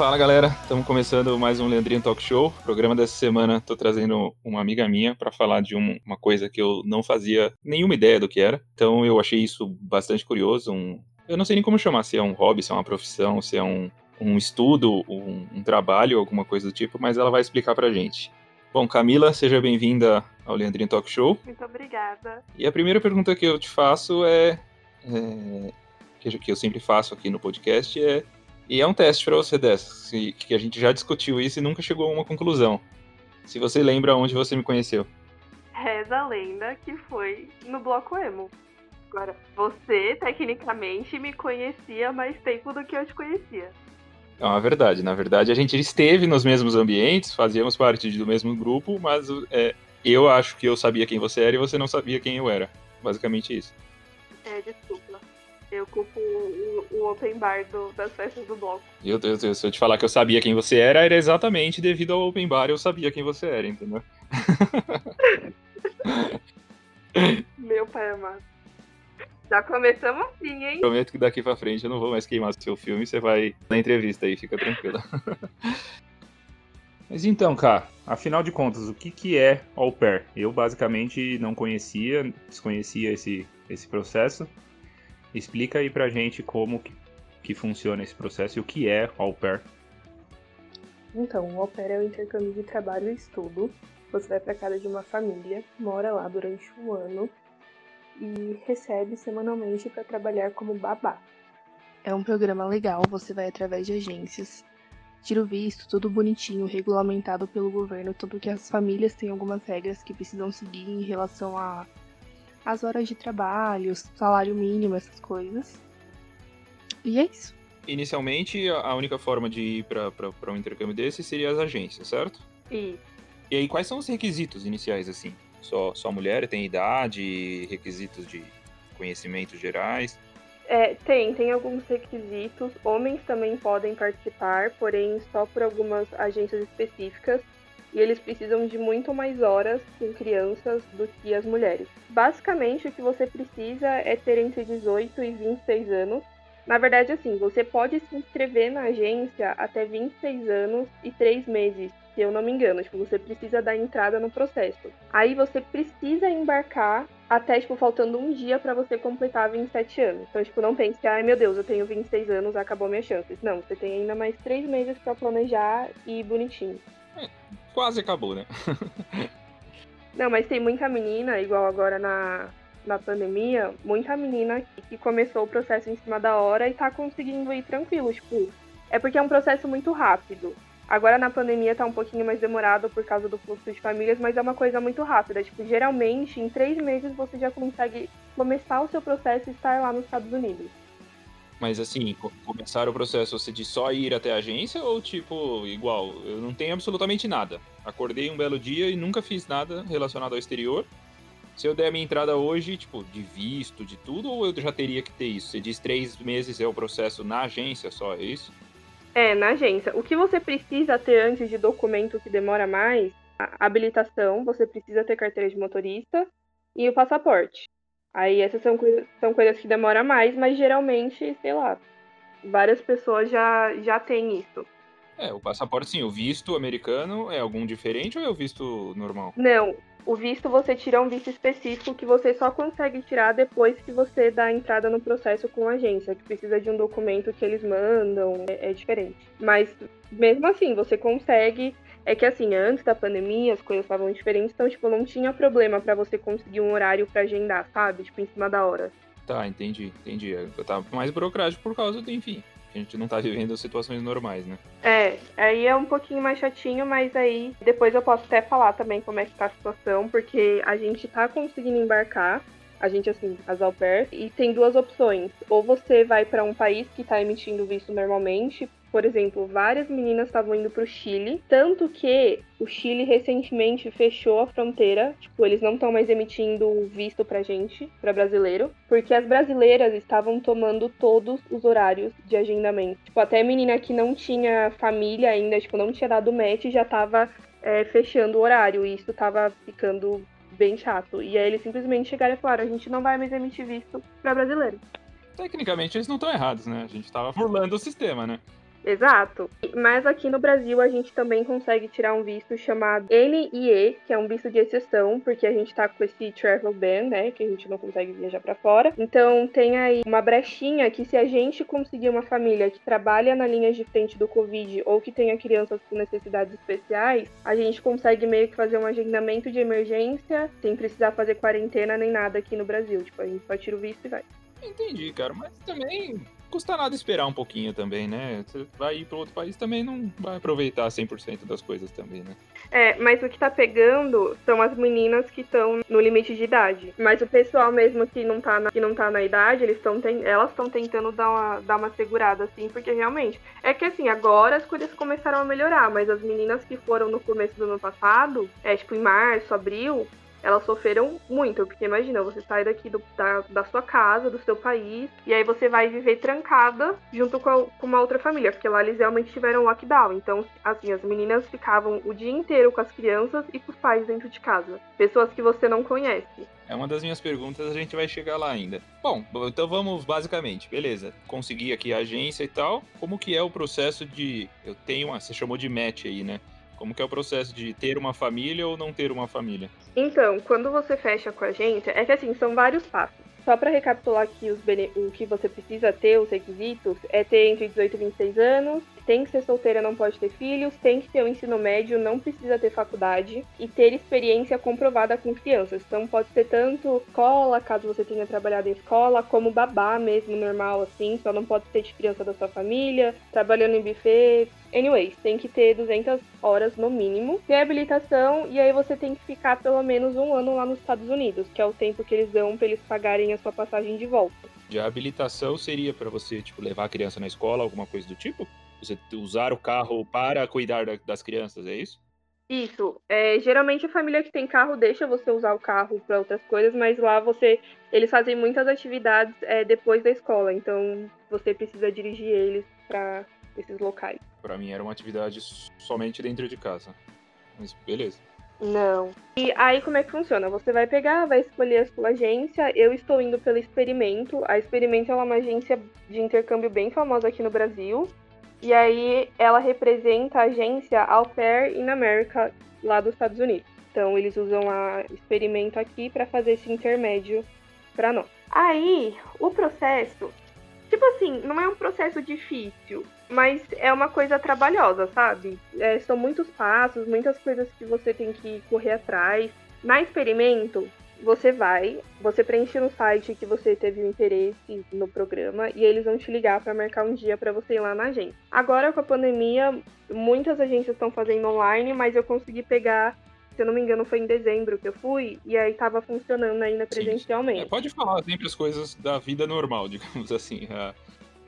Fala galera, estamos começando mais um Leandrinho Talk Show. programa dessa semana estou trazendo uma amiga minha para falar de um, uma coisa que eu não fazia nenhuma ideia do que era. Então eu achei isso bastante curioso. Um, eu não sei nem como chamar, se é um hobby, se é uma profissão, se é um, um estudo, um, um trabalho, alguma coisa do tipo, mas ela vai explicar pra gente. Bom, Camila, seja bem-vinda ao Leandrinho Talk Show. Muito obrigada. E a primeira pergunta que eu te faço é, é que eu sempre faço aqui no podcast é e é um teste para você dessa, que a gente já discutiu isso e nunca chegou a uma conclusão. Se você lembra onde você me conheceu. Reza a lenda que foi no Bloco Emo. Agora, você, tecnicamente, me conhecia mais tempo do que eu te conhecia. É uma verdade. Na verdade, a gente esteve nos mesmos ambientes, fazíamos parte do mesmo grupo, mas é, eu acho que eu sabia quem você era e você não sabia quem eu era. Basicamente isso. É, desculpa. Eu culpo o, o open bar do, das festas do bloco. Eu, eu, eu, se eu te falar que eu sabia quem você era, era exatamente devido ao open bar eu sabia quem você era, entendeu? Meu pai amado. Já começamos assim, hein? Prometo que daqui pra frente eu não vou mais queimar seu filme, você vai na entrevista aí, fica tranquila. Mas então, cara, afinal de contas, o que, que é au pair? Eu basicamente não conhecia, desconhecia esse, esse processo. Explica aí pra gente como que, que funciona esse processo e o que é au pair. Então, o au pair é o intercâmbio de trabalho e estudo. Você vai para casa de uma família, mora lá durante um ano e recebe semanalmente para trabalhar como babá. É um programa legal, você vai através de agências, tira o visto, tudo bonitinho, regulamentado pelo governo, tanto que as famílias têm algumas regras que precisam seguir em relação a as horas de trabalho, salário mínimo, essas coisas. E é isso. Inicialmente, a única forma de ir para um intercâmbio desse seria as agências, certo? Isso. E aí, quais são os requisitos iniciais, assim? Só, só mulher tem idade, requisitos de conhecimentos gerais? É, tem, tem alguns requisitos. Homens também podem participar, porém só por algumas agências específicas e eles precisam de muito mais horas com crianças do que as mulheres. Basicamente, o que você precisa é ter entre 18 e 26 anos. Na verdade, assim, você pode se inscrever na agência até 26 anos e 3 meses, se eu não me engano. Tipo, você precisa dar entrada no processo. Aí você precisa embarcar até, tipo, faltando um dia para você completar 27 anos. Então, tipo, não pense, ai meu Deus, eu tenho 26 anos, acabou minhas chances. Não, você tem ainda mais 3 meses para planejar e bonitinho. É, quase acabou, né? Não, mas tem muita menina, igual agora na, na pandemia, muita menina que começou o processo em cima da hora e tá conseguindo ir tranquilo. Tipo, é porque é um processo muito rápido. Agora na pandemia tá um pouquinho mais demorado por causa do fluxo de famílias, mas é uma coisa muito rápida. Tipo, geralmente em três meses você já consegue começar o seu processo e estar lá nos Estados Unidos. Mas assim, começar o processo você de só ir até a agência ou tipo, igual, eu não tenho absolutamente nada. Acordei um belo dia e nunca fiz nada relacionado ao exterior. Se eu der a minha entrada hoje, tipo, de visto, de tudo, ou eu já teria que ter isso? Você diz três meses é o processo na agência só, é isso? É, na agência. O que você precisa ter antes de documento que demora mais, a habilitação, você precisa ter carteira de motorista e o passaporte. Aí essas são, são coisas que demoram mais, mas geralmente, sei lá, várias pessoas já, já têm isso. É, o passaporte sim, o visto americano é algum diferente ou é o visto normal? Não, o visto você tira um visto específico que você só consegue tirar depois que você dá a entrada no processo com a agência, que precisa de um documento que eles mandam, é, é diferente. Mas mesmo assim, você consegue é que assim, antes da pandemia as coisas estavam diferentes, então, tipo, não tinha problema para você conseguir um horário para agendar, sabe? Tipo, em cima da hora. Tá, entendi, entendi. Eu tava mais burocrático por causa do, enfim, a gente não tá vivendo situações normais, né? É, aí é um pouquinho mais chatinho, mas aí depois eu posso até falar também como é que tá a situação, porque a gente tá conseguindo embarcar, a gente, assim, as au pair, e tem duas opções. Ou você vai para um país que tá emitindo visto normalmente, por exemplo, várias meninas estavam indo para o Chile, tanto que o Chile recentemente fechou a fronteira, tipo, eles não estão mais emitindo visto pra gente, para brasileiro, porque as brasileiras estavam tomando todos os horários de agendamento. Tipo, até menina que não tinha família ainda, tipo, não tinha dado match, já tava é, fechando o horário, e isso tava ficando bem chato. E aí eles simplesmente chegaram e falaram: a gente não vai mais emitir visto para brasileiro. Tecnicamente eles não estão errados, né? A gente tava burlando o sistema, né? Exato. Mas aqui no Brasil a gente também consegue tirar um visto chamado NIE, que é um visto de exceção, porque a gente tá com esse travel ban, né, que a gente não consegue viajar para fora. Então tem aí uma brechinha que se a gente conseguir uma família que trabalha na linha de frente do Covid ou que tenha crianças com necessidades especiais, a gente consegue meio que fazer um agendamento de emergência sem precisar fazer quarentena nem nada aqui no Brasil. Tipo, a gente só tira o visto e vai. Entendi, cara, mas também custa nada esperar um pouquinho também, né? Você vai ir para outro país também não vai aproveitar 100% das coisas também, né? É, mas o que tá pegando são as meninas que estão no limite de idade. Mas o pessoal mesmo que não tá na, que não tá na idade, eles estão elas estão tentando dar uma, dar uma segurada assim, porque realmente é que assim, agora as coisas começaram a melhorar, mas as meninas que foram no começo do ano passado, é tipo em março, abril, elas sofreram muito, porque imagina, você sai daqui do, da, da sua casa, do seu país, e aí você vai viver trancada junto com, a, com uma outra família, porque lá eles realmente tiveram lockdown. Então, assim, as meninas ficavam o dia inteiro com as crianças e com os pais dentro de casa. Pessoas que você não conhece. É uma das minhas perguntas, a gente vai chegar lá ainda. Bom, então vamos basicamente, beleza. Consegui aqui a agência e tal. Como que é o processo de. Eu tenho uma. Você chamou de match aí, né? Como que é o processo de ter uma família ou não ter uma família? Então, quando você fecha com a gente, é que assim, são vários passos. Só para recapitular aqui os o que você precisa ter, os requisitos, é ter entre 18 e 26 anos, tem que ser solteira, não pode ter filhos, tem que ter o um ensino médio, não precisa ter faculdade e ter experiência comprovada com crianças. Então pode ser tanto escola, caso você tenha trabalhado em escola, como babá mesmo, normal assim, só não pode ser de criança da sua família, trabalhando em buffet, Anyways, tem que ter 200 horas no mínimo de habilitação e aí você tem que ficar pelo menos um ano lá nos Estados Unidos, que é o tempo que eles dão para eles pagarem a sua passagem de volta. De habilitação seria para você, tipo, levar a criança na escola, alguma coisa do tipo? Você usar o carro para cuidar das crianças, é isso? Isso. É, geralmente a família que tem carro deixa você usar o carro para outras coisas, mas lá você eles fazem muitas atividades é, depois da escola, então você precisa dirigir eles para esses locais. Para mim era uma atividade somente dentro de casa. Mas beleza. Não. E aí como é que funciona? Você vai pegar, vai escolher a sua agência. Eu estou indo pelo Experimento. A Experimento é uma agência de intercâmbio bem famosa aqui no Brasil. E aí ela representa a agência Au Pair in America lá dos Estados Unidos. Então eles usam a Experimento aqui para fazer esse intermédio para nós. Aí, o processo, tipo assim, não é um processo difícil mas é uma coisa trabalhosa, sabe? É, são muitos passos, muitas coisas que você tem que correr atrás. Na experimento, você vai, você preenche no site que você teve um interesse no programa e eles vão te ligar para marcar um dia para você ir lá na agência. Agora com a pandemia, muitas agências estão fazendo online, mas eu consegui pegar, se eu não me engano, foi em dezembro que eu fui e aí tava funcionando ainda presencialmente. É, pode falar sempre as coisas da vida normal, digamos assim. A,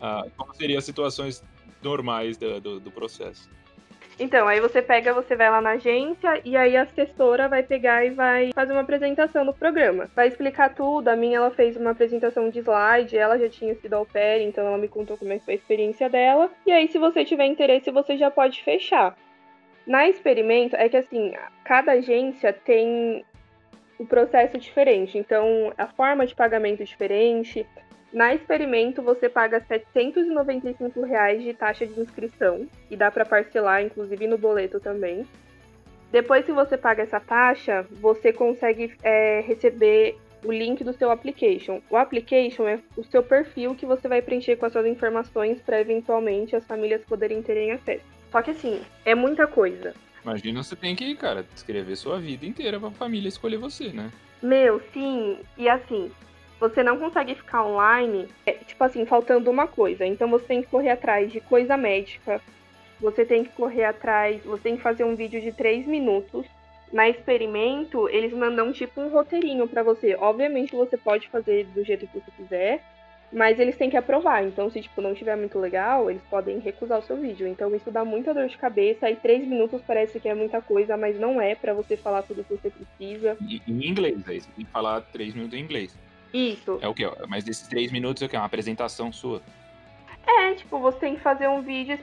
a, como seriam as situações normais do, do, do processo. Então, aí você pega, você vai lá na agência e aí a assessora vai pegar e vai fazer uma apresentação do programa. Vai explicar tudo. A minha, ela fez uma apresentação de slide, ela já tinha sido ao pair, então ela me contou como é foi a experiência dela. E aí, se você tiver interesse, você já pode fechar. Na experimento, é que assim, cada agência tem o um processo diferente. Então, a forma de pagamento é diferente, na Experimento, você paga 795 reais de taxa de inscrição e dá para parcelar, inclusive no boleto também. Depois que você paga essa taxa, você consegue é, receber o link do seu application. O application é o seu perfil que você vai preencher com as suas informações para eventualmente as famílias poderem terem acesso. Só que assim, é muita coisa. Imagina você tem que, cara, escrever sua vida inteira para a família escolher você, né? Meu, sim. E assim, você não consegue ficar online, é, tipo assim, faltando uma coisa. Então você tem que correr atrás de coisa médica, você tem que correr atrás, você tem que fazer um vídeo de 3 minutos. Na experimento, eles mandam tipo um roteirinho para você. Obviamente você pode fazer do jeito que você quiser, mas eles têm que aprovar. Então, se tipo não tiver muito legal, eles podem recusar o seu vídeo. Então, isso dá muita dor de cabeça. E três minutos parece que é muita coisa, mas não é para você falar tudo o que você precisa. Em inglês, aí você tem que falar três minutos em inglês. Isso. É o quê? Mas desses três minutos é o quê? Uma apresentação sua? É, tipo, você tem que fazer um vídeo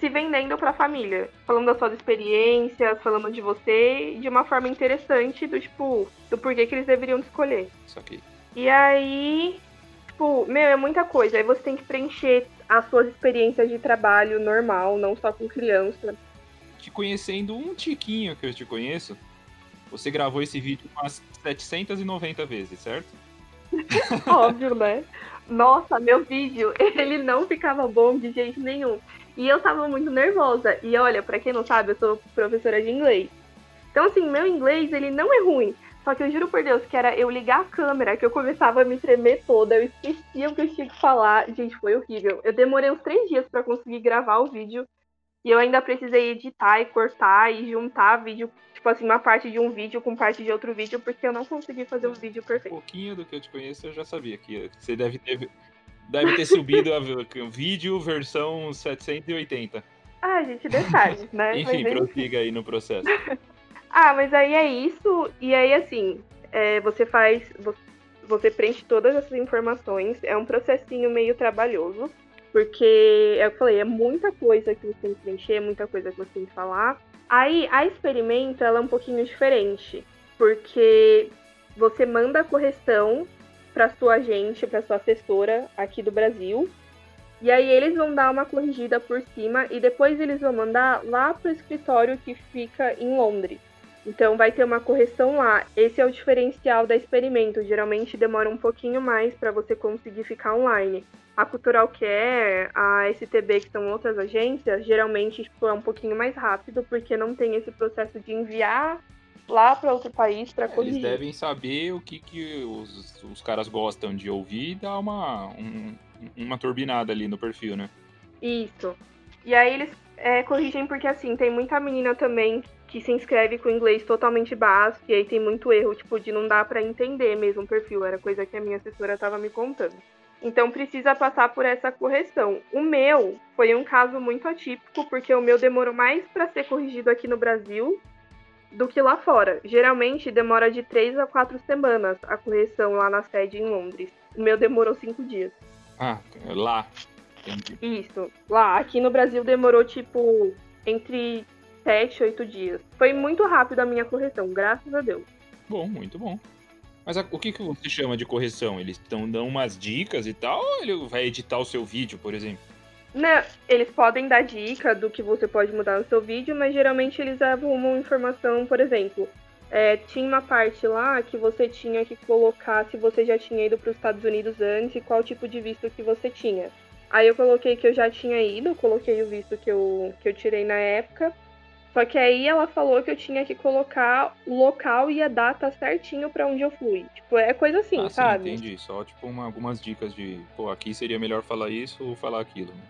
se vendendo pra família. Falando das suas experiências, falando de você, de uma forma interessante, do tipo, do porquê que eles deveriam escolher. Isso aqui. E aí, tipo, meu, é muita coisa. Aí você tem que preencher as suas experiências de trabalho normal, não só com criança. Te conhecendo um tiquinho que eu te conheço, você gravou esse vídeo umas 790 vezes, certo? Óbvio, né? Nossa, meu vídeo, ele não ficava bom de jeito nenhum. E eu tava muito nervosa. E olha, para quem não sabe, eu sou professora de inglês. Então, assim, meu inglês, ele não é ruim. Só que eu juro por Deus que era eu ligar a câmera que eu começava a me tremer toda, eu esquecia o que eu tinha que falar. Gente, foi horrível. Eu demorei uns três dias para conseguir gravar o vídeo. E eu ainda precisei editar e cortar e juntar vídeo, tipo assim, uma parte de um vídeo com parte de outro vídeo, porque eu não consegui fazer o um vídeo perfeito. Um pouquinho do que eu te conheço, eu já sabia que você deve ter, deve ter subido a vídeo versão 780. Ah, gente, detalhes, né? Enfim, Mas, prossiga aí no processo. ah, mas aí é isso, e aí assim, é, você faz. Você preenche todas essas informações, é um processinho meio trabalhoso. Porque, é eu falei, é muita coisa que você tem que preencher, é muita coisa que você tem que falar. Aí, a experimento, ela é um pouquinho diferente. Porque você manda a correção para sua agente, para sua assessora aqui do Brasil. E aí eles vão dar uma corrigida por cima e depois eles vão mandar lá pro escritório que fica em Londres. Então vai ter uma correção lá. Esse é o diferencial da experimento. Geralmente demora um pouquinho mais para você conseguir ficar online. A Cultural Care, a STB, que são outras agências, geralmente tipo, é um pouquinho mais rápido, porque não tem esse processo de enviar lá para outro país para corrigir. Eles devem saber o que, que os, os caras gostam de ouvir e dar uma, um, uma turbinada ali no perfil, né? Isso. E aí eles é, corrigem porque, assim, tem muita menina também que se inscreve com inglês totalmente básico e aí tem muito erro, tipo, de não dar para entender mesmo o perfil. Era coisa que a minha assessora tava me contando. Então precisa passar por essa correção. O meu foi um caso muito atípico, porque o meu demorou mais para ser corrigido aqui no Brasil do que lá fora. Geralmente demora de três a quatro semanas a correção lá na sede em Londres. O meu demorou cinco dias. Ah, lá. Entendi. Isso, lá. Aqui no Brasil demorou tipo entre sete, oito dias. Foi muito rápido a minha correção, graças a Deus. Bom, muito bom. Mas a, o que, que você chama de correção? Eles tão, dão umas dicas e tal, ou ele vai editar o seu vídeo, por exemplo? Não, eles podem dar dica do que você pode mudar no seu vídeo, mas geralmente eles arrumam informação, por exemplo, é, tinha uma parte lá que você tinha que colocar se você já tinha ido para os Estados Unidos antes e qual tipo de visto que você tinha. Aí eu coloquei que eu já tinha ido, coloquei o visto que eu, que eu tirei na época. Só que aí ela falou que eu tinha que colocar o local e a data certinho para onde eu fui. Tipo, é coisa assim, ah, sabe? Sim, entendi. Só, tipo, uma, algumas dicas de, pô, aqui seria melhor falar isso ou falar aquilo. Né?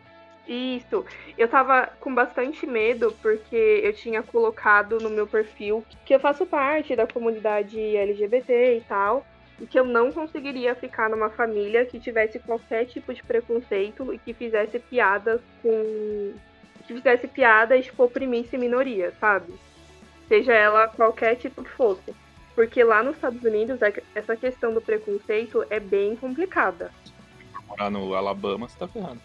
Isso. Eu tava com bastante medo porque eu tinha colocado no meu perfil que eu faço parte da comunidade LGBT e tal, e que eu não conseguiria ficar numa família que tivesse qualquer tipo de preconceito e que fizesse piadas com que fizesse piada tipo, oprimisse minoria, sabe? Seja ela qualquer tipo que fosse. Porque lá nos Estados Unidos, é essa questão do preconceito é bem complicada. Morar no Alabama, você tá ferrando.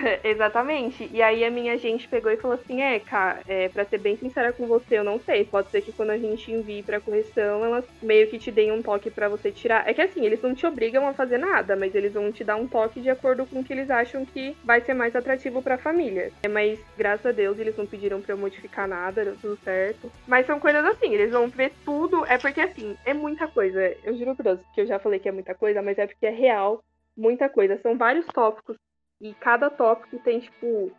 Exatamente. E aí a minha gente pegou e falou assim: é, cara, é, pra ser bem sincera com você, eu não sei. Pode ser que quando a gente envie pra correção, elas meio que te deem um toque para você tirar. É que assim, eles não te obrigam a fazer nada, mas eles vão te dar um toque de acordo com o que eles acham que vai ser mais atrativo pra família. É, mas graças a Deus eles não pediram pra eu modificar nada, deu tudo certo. Mas são coisas assim, eles vão ver tudo. É porque assim, é muita coisa. Eu juro por Deus que eu já falei que é muita coisa, mas é porque é real muita coisa. São vários tópicos e cada tópico tem, tipo,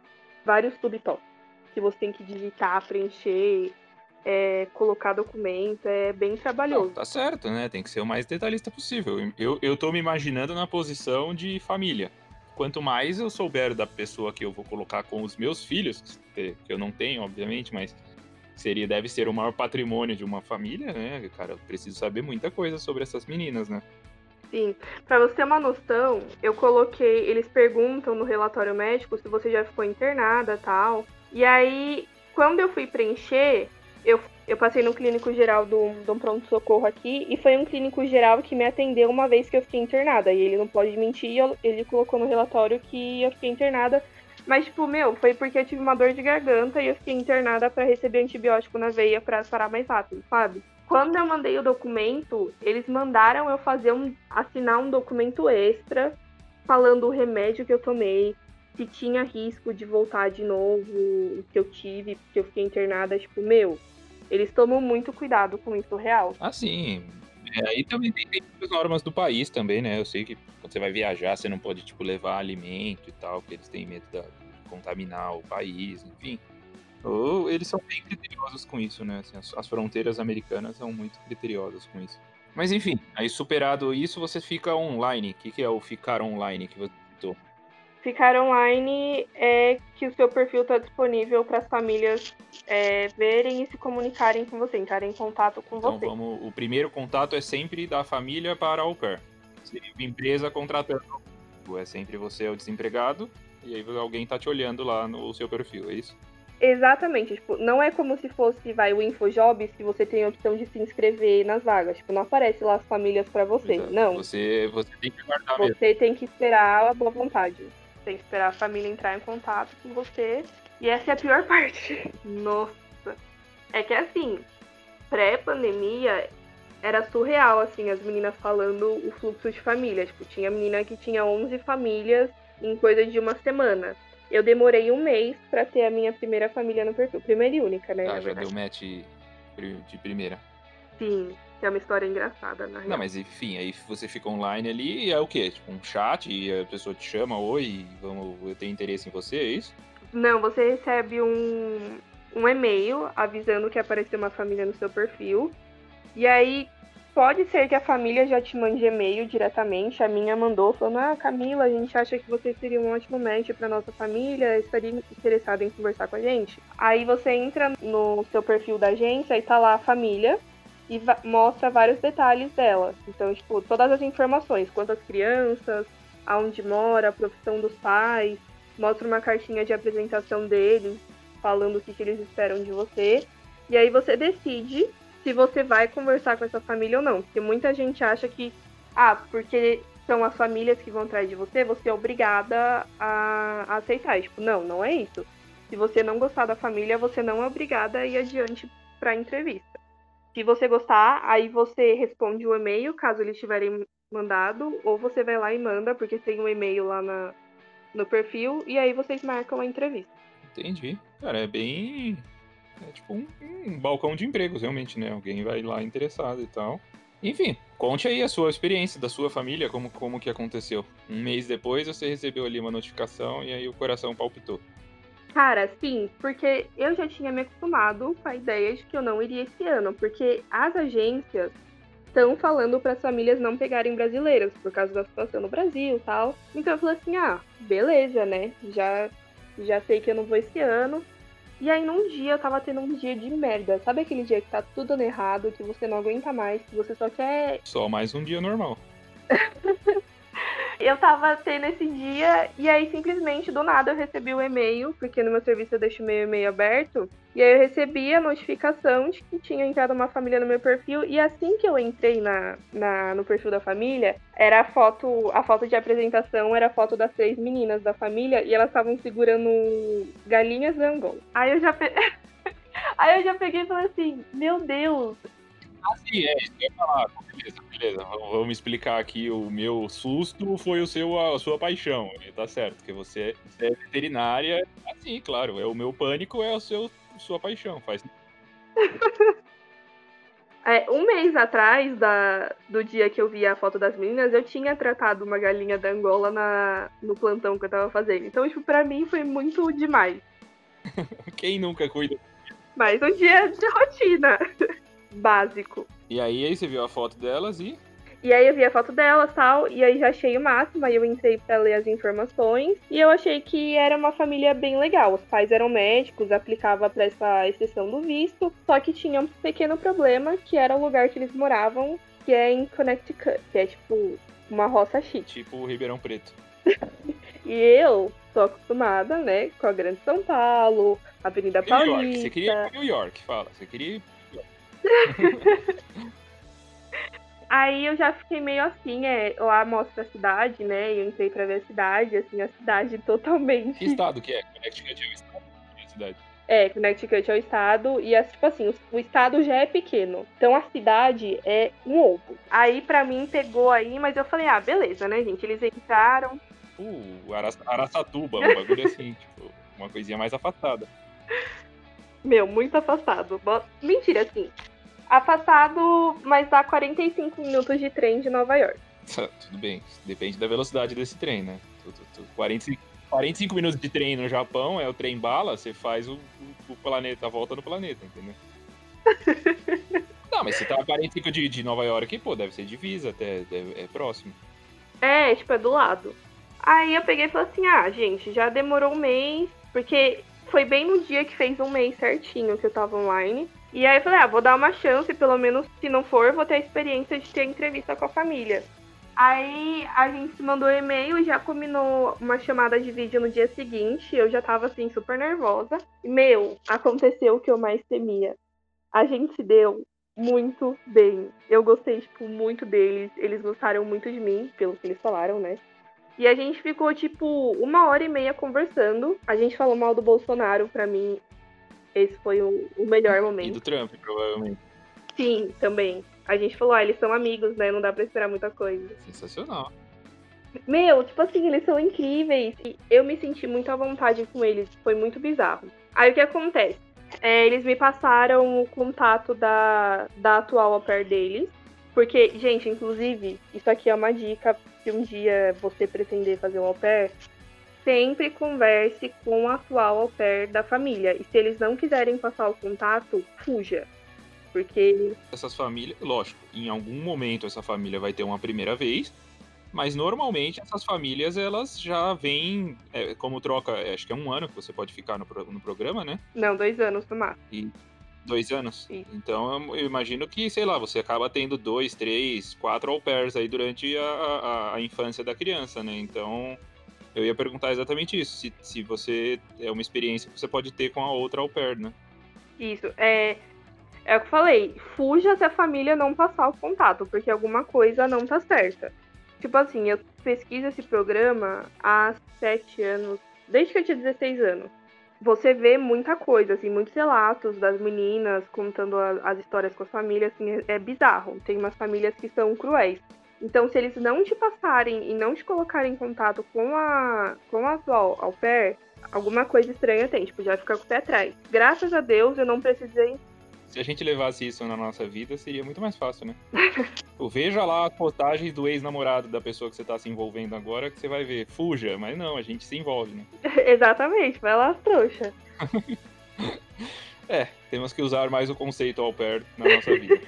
vários subtópicos que você tem que digitar, preencher, é, colocar documento, é bem trabalhoso. Não, tá certo, né? Tem que ser o mais detalhista possível. Eu, eu tô me imaginando na posição de família. Quanto mais eu souber da pessoa que eu vou colocar com os meus filhos, que eu não tenho, obviamente, mas seria deve ser o maior patrimônio de uma família, né? Cara, eu preciso saber muita coisa sobre essas meninas, né? Sim. Para você ter uma noção, eu coloquei, eles perguntam no relatório médico se você já ficou internada, tal. E aí, quando eu fui preencher, eu, eu passei no clínico geral do, do pronto socorro aqui e foi um clínico geral que me atendeu uma vez que eu fiquei internada. E ele não pode mentir, ele colocou no relatório que eu fiquei internada. Mas, tipo, meu, foi porque eu tive uma dor de garganta e eu fiquei internada para receber antibiótico na veia para parar mais rápido, sabe? Quando eu mandei o documento, eles mandaram eu fazer um assinar um documento extra falando o remédio que eu tomei, se tinha risco de voltar de novo, o que eu tive, porque eu fiquei internada, tipo, meu, eles tomam muito cuidado com isso real. Ah, sim. É, aí também tem, tem as normas do país também, né? Eu sei que quando você vai viajar, você não pode, tipo, levar alimento e tal, porque eles têm medo de contaminar o país, enfim. Ou eles são bem criteriosos com isso, né? Assim, as, as, fronteiras americanas são muito criteriosas com isso. Mas enfim, aí superado isso, você fica online. O que, que é o ficar online que você citou? Ficar online é que o seu perfil está disponível para as famílias é, verem e se comunicarem com você, entrarem em contato com então, você. Vamos, o primeiro contato é sempre da família para o pair. Seria empresa contratando. É sempre você é o desempregado e aí alguém tá te olhando lá no seu perfil, é isso? Exatamente, tipo, não é como se fosse, vai, o InfoJobs, que você tem a opção de se inscrever nas vagas. Tipo, não aparece lá as famílias para você. Exato. Não. Você, você tem que guardar Você mesmo. tem que esperar a boa vontade. Tem que esperar a família entrar em contato com você. E essa é a pior parte. Nossa. É que assim, pré-pandemia era surreal, assim, as meninas falando o fluxo de família. Tipo, tinha menina que tinha 11 famílias em coisa de uma semana. Eu demorei um mês para ter a minha primeira família no perfil. Primeira e única, né? Ah, já deu match de primeira. Sim, é uma história engraçada, na real. Não, mas enfim, aí você fica online ali e é o quê? Tipo, um chat e a pessoa te chama, oi, vamos, eu tenho interesse em você, é isso? Não, você recebe um, um e-mail avisando que apareceu uma família no seu perfil. E aí, Pode ser que a família já te mande e-mail diretamente. A minha mandou falando: Ah, Camila, a gente acha que você seria um ótimo match para nossa família, estaria interessada em conversar com a gente. Aí você entra no seu perfil da agência e tá lá a família e mostra vários detalhes dela. Então, tipo, todas as informações: quantas crianças, aonde mora, a profissão dos pais, mostra uma cartinha de apresentação deles, falando o que, que eles esperam de você. E aí você decide se você vai conversar com essa família ou não. Porque muita gente acha que, ah, porque são as famílias que vão atrás de você, você é obrigada a, a aceitar. tipo, não, não é isso. Se você não gostar da família, você não é obrigada a ir adiante para a entrevista. Se você gostar, aí você responde o e-mail, caso eles tiverem mandado, ou você vai lá e manda, porque tem um e-mail lá na, no perfil, e aí vocês marcam a entrevista. Entendi. Cara, é bem é tipo um, um, balcão de empregos, realmente, né? Alguém vai lá interessado e tal. Enfim, conte aí a sua experiência da sua família, como, como que aconteceu. Um mês depois você recebeu ali uma notificação e aí o coração palpitou. Cara, sim, porque eu já tinha me acostumado com a ideia de que eu não iria esse ano, porque as agências estão falando para as famílias não pegarem brasileiras por causa da situação no Brasil e tal. Então eu falei assim: ah, beleza, né? Já, já sei que eu não vou esse ano. E aí num dia eu tava tendo um dia de merda. Sabe aquele dia que tá tudo dando errado, que você não aguenta mais, que você só quer. Só mais um dia normal. eu tava tendo esse dia e aí simplesmente do nada eu recebi o um e-mail, porque no meu serviço eu deixo meu e-mail aberto. E aí eu recebi a notificação de que tinha entrado uma família no meu perfil. E assim que eu entrei na, na, no perfil da família, era a foto, a foto de apresentação era a foto das três meninas da família e elas estavam segurando galinhas Angola. Aí eu já pe... Aí eu já peguei e falei assim, meu Deus, ah, sim, é isso que eu ia falar. Beleza, beleza. Vamos explicar aqui. O meu susto foi o seu, a sua paixão. Tá certo, porque você, você é veterinária. Assim, claro. É, o meu pânico é o seu, sua paixão. Faz. É, um mês atrás da, do dia que eu vi a foto das meninas, eu tinha tratado uma galinha da Angola na, no plantão que eu tava fazendo. Então, tipo, pra mim foi muito demais. Quem nunca cuida? Mas um dia de rotina básico. E aí, aí você viu a foto delas e. E aí eu vi a foto delas tal, e aí já achei o máximo, aí eu entrei pra ler as informações, e eu achei que era uma família bem legal. Os pais eram médicos, aplicava para essa exceção do visto, só que tinha um pequeno problema, que era o lugar que eles moravam, que é em Connecticut, que é tipo uma roça chique. Tipo Ribeirão Preto. e eu tô acostumada, né, com a Grande São Paulo, Avenida New Paulista. York. Você queria ir New York, fala. Você queria ir Aí eu já fiquei meio assim, é, lá mostra a cidade, né? Eu entrei pra ver a cidade, assim, a cidade totalmente. Que estado que é? Connecticut é o estado? É a cidade. É, Connecticut é o estado, e é, tipo assim, o, o, estado já é pequeno. Então a cidade é um ovo. Aí pra mim pegou aí, mas eu falei, ah, beleza, né, gente? Eles entraram, tipo Araçatuba, um bagulho assim, tipo, uma coisinha mais afastada. Meu, muito afastado. Mentira, assim. Afastado, mas dá 45 minutos de trem de Nova York. Tudo bem, depende da velocidade desse trem, né? 45, 45 minutos de trem no Japão é o trem bala, você faz o, o, o planeta, a volta do planeta, entendeu? Não, mas você tá a 45 de, de Nova York, pô, deve ser divisa até, é, é próximo. É, tipo, é do lado. Aí eu peguei e falei assim, ah, gente, já demorou um mês, porque foi bem no dia que fez um mês certinho que eu tava online. E aí eu falei, ah, vou dar uma chance, pelo menos se não for, vou ter a experiência de ter entrevista com a família. Aí a gente mandou e-mail e já combinou uma chamada de vídeo no dia seguinte. Eu já tava assim, super nervosa. Meu, aconteceu o que eu mais temia. A gente se deu muito bem. Eu gostei, tipo, muito deles. Eles gostaram muito de mim, pelo que eles falaram, né? E a gente ficou, tipo, uma hora e meia conversando. A gente falou mal do Bolsonaro, pra mim. Esse foi o, o melhor momento. E do Trump, provavelmente. Sim, também. A gente falou, ah, eles são amigos, né? Não dá pra esperar muita coisa. Sensacional. Meu, tipo assim, eles são incríveis. E eu me senti muito à vontade com eles. Foi muito bizarro. Aí o que acontece? É, eles me passaram o contato da, da atual au pair deles. Porque, gente, inclusive, isso aqui é uma dica se um dia você pretender fazer um au pair. Sempre converse com o atual au pair da família. E se eles não quiserem passar o contato, fuja. Porque. Essas famílias, lógico, em algum momento essa família vai ter uma primeira vez, mas normalmente essas famílias elas já vêm é, como troca, é, acho que é um ano que você pode ficar no, no programa, né? Não, dois anos no máximo. E dois anos? Sim. Então eu imagino que, sei lá, você acaba tendo dois, três, quatro au pairs aí durante a, a, a infância da criança, né? Então eu ia perguntar exatamente isso, se, se você é uma experiência que você pode ter com a outra au pair, né? Isso, é, é o que eu falei, fuja se a família não passar o contato, porque alguma coisa não tá certa. Tipo assim, eu pesquiso esse programa há sete anos, desde que eu tinha 16 anos. Você vê muita coisa, assim, muitos relatos das meninas contando as histórias com as famílias, assim, é, é bizarro. Tem umas famílias que são cruéis. Então, se eles não te passarem e não te colocarem em contato com a, com a atual au pair, alguma coisa estranha tem, tipo, já fica com o pé atrás. Graças a Deus eu não precisei se a gente levasse isso na nossa vida, seria muito mais fácil, né? Veja lá a postagem do ex-namorado da pessoa que você tá se envolvendo agora, que você vai ver, fuja, mas não, a gente se envolve, né? Exatamente, vai lá, trouxa. é, temos que usar mais o conceito ao pair na nossa vida.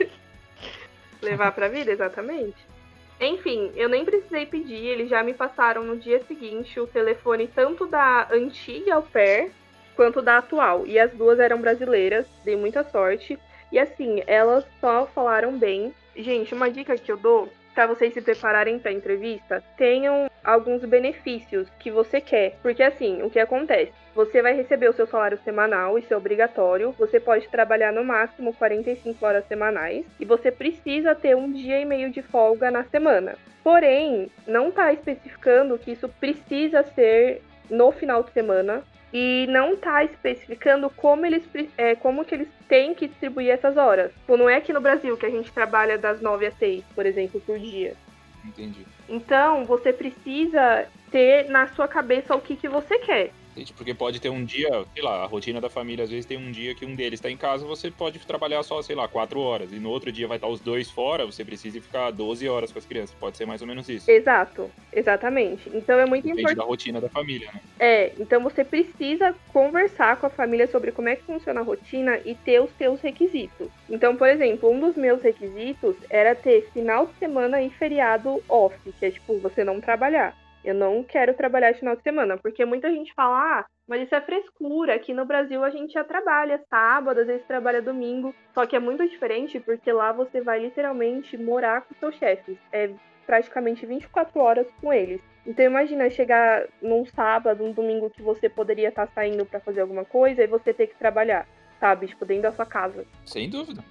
Levar pra vida, exatamente. Enfim, eu nem precisei pedir, eles já me passaram no dia seguinte o telefone tanto da antiga au pair quanto da atual. E as duas eram brasileiras, dei muita sorte. E assim, elas só falaram bem. Gente, uma dica que eu dou para vocês se prepararem para a entrevista, tenham alguns benefícios que você quer. Porque assim, o que acontece? Você vai receber o seu salário semanal, isso é obrigatório. Você pode trabalhar no máximo 45 horas semanais e você precisa ter um dia e meio de folga na semana. Porém, não está especificando que isso precisa ser no final de semana e não tá especificando como eles é, como que eles têm que distribuir essas horas. Tipo, não é aqui no Brasil que a gente trabalha das 9 às 6, por exemplo, por dia. Entendi. Então, você precisa ter na sua cabeça o que, que você quer. Porque pode ter um dia, sei lá, a rotina da família, às vezes tem um dia que um deles está em casa, você pode trabalhar só, sei lá, quatro horas. E no outro dia vai estar os dois fora, você precisa ficar 12 horas com as crianças. Pode ser mais ou menos isso. Exato, exatamente. Então é muito importante. Depende da rotina da família, né? É, então você precisa conversar com a família sobre como é que funciona a rotina e ter os seus requisitos. Então, por exemplo, um dos meus requisitos era ter final de semana e feriado off, que é tipo, você não trabalhar. Eu não quero trabalhar esse final de semana, porque muita gente fala, ah, mas isso é frescura. Aqui no Brasil a gente já trabalha sábado, às vezes trabalha domingo. Só que é muito diferente porque lá você vai literalmente morar com seus chefes. É praticamente 24 horas com eles. Então imagina chegar num sábado, um domingo que você poderia estar saindo para fazer alguma coisa e você ter que trabalhar, sabe? Tipo, dentro da sua casa. Sem dúvida.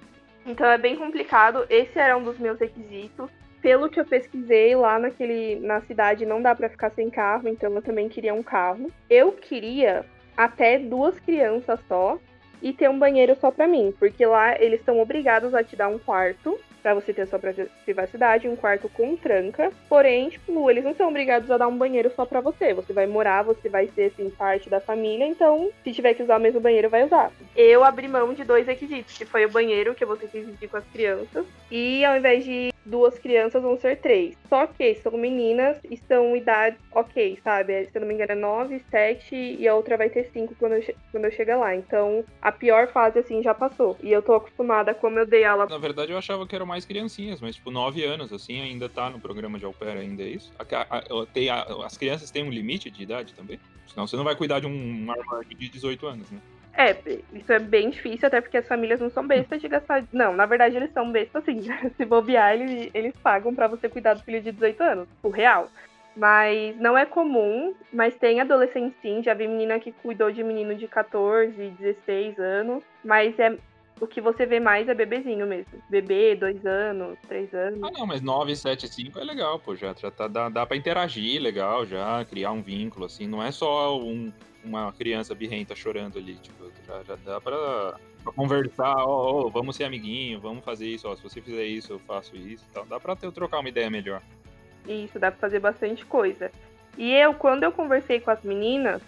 Então é bem complicado. Esse era um dos meus requisitos pelo que eu pesquisei lá naquele na cidade não dá para ficar sem carro, então eu também queria um carro. Eu queria até duas crianças só e ter um banheiro só para mim, porque lá eles são obrigados a te dar um quarto para você ter sua privacidade, um quarto com tranca. Porém, tipo, eles não são obrigados a dar um banheiro só para você. Você vai morar, você vai ser assim parte da família, então se tiver que usar o mesmo banheiro, vai usar. Eu abri mão de dois requisitos, que foi o banheiro que eu vou ter que dividir com as crianças, e ao invés de duas crianças vão ser três. Só que são meninas e são idades ok, sabe? Se eu não me engano é nove, sete e a outra vai ter cinco quando eu, quando eu chegar lá. Então a pior fase assim já passou. E eu tô acostumada como eu dei aula. Na verdade eu achava que eram mais criancinhas, mas tipo nove anos assim ainda tá no programa de au pair ainda é isso? A, a, tem a, as crianças têm um limite de idade também? Senão você não vai cuidar de um armário de 18 anos, né? É, isso é bem difícil, até porque as famílias não são bestas de gastar. Não, na verdade eles são bestas assim. Se bobear, eles, eles pagam para você cuidar do filho de 18 anos, o real. Mas não é comum, mas tem adolescente sim. Já vi menina que cuidou de menino de 14, 16 anos. Mas é o que você vê mais é bebezinho mesmo. Bebê, dois anos, três anos. Ah, não, mas 9, 7, 5 é legal, pô. Já, já tá, dá, dá pra interagir legal, já criar um vínculo, assim. Não é só um, uma criança birrenta chorando ali, tipo, já, já dá pra, pra conversar, ó, oh, oh, vamos ser amiguinho, vamos fazer isso, ó, se você fizer isso, eu faço isso tal. Dá pra ter, trocar uma ideia melhor. Isso, dá pra fazer bastante coisa. E eu, quando eu conversei com as meninas,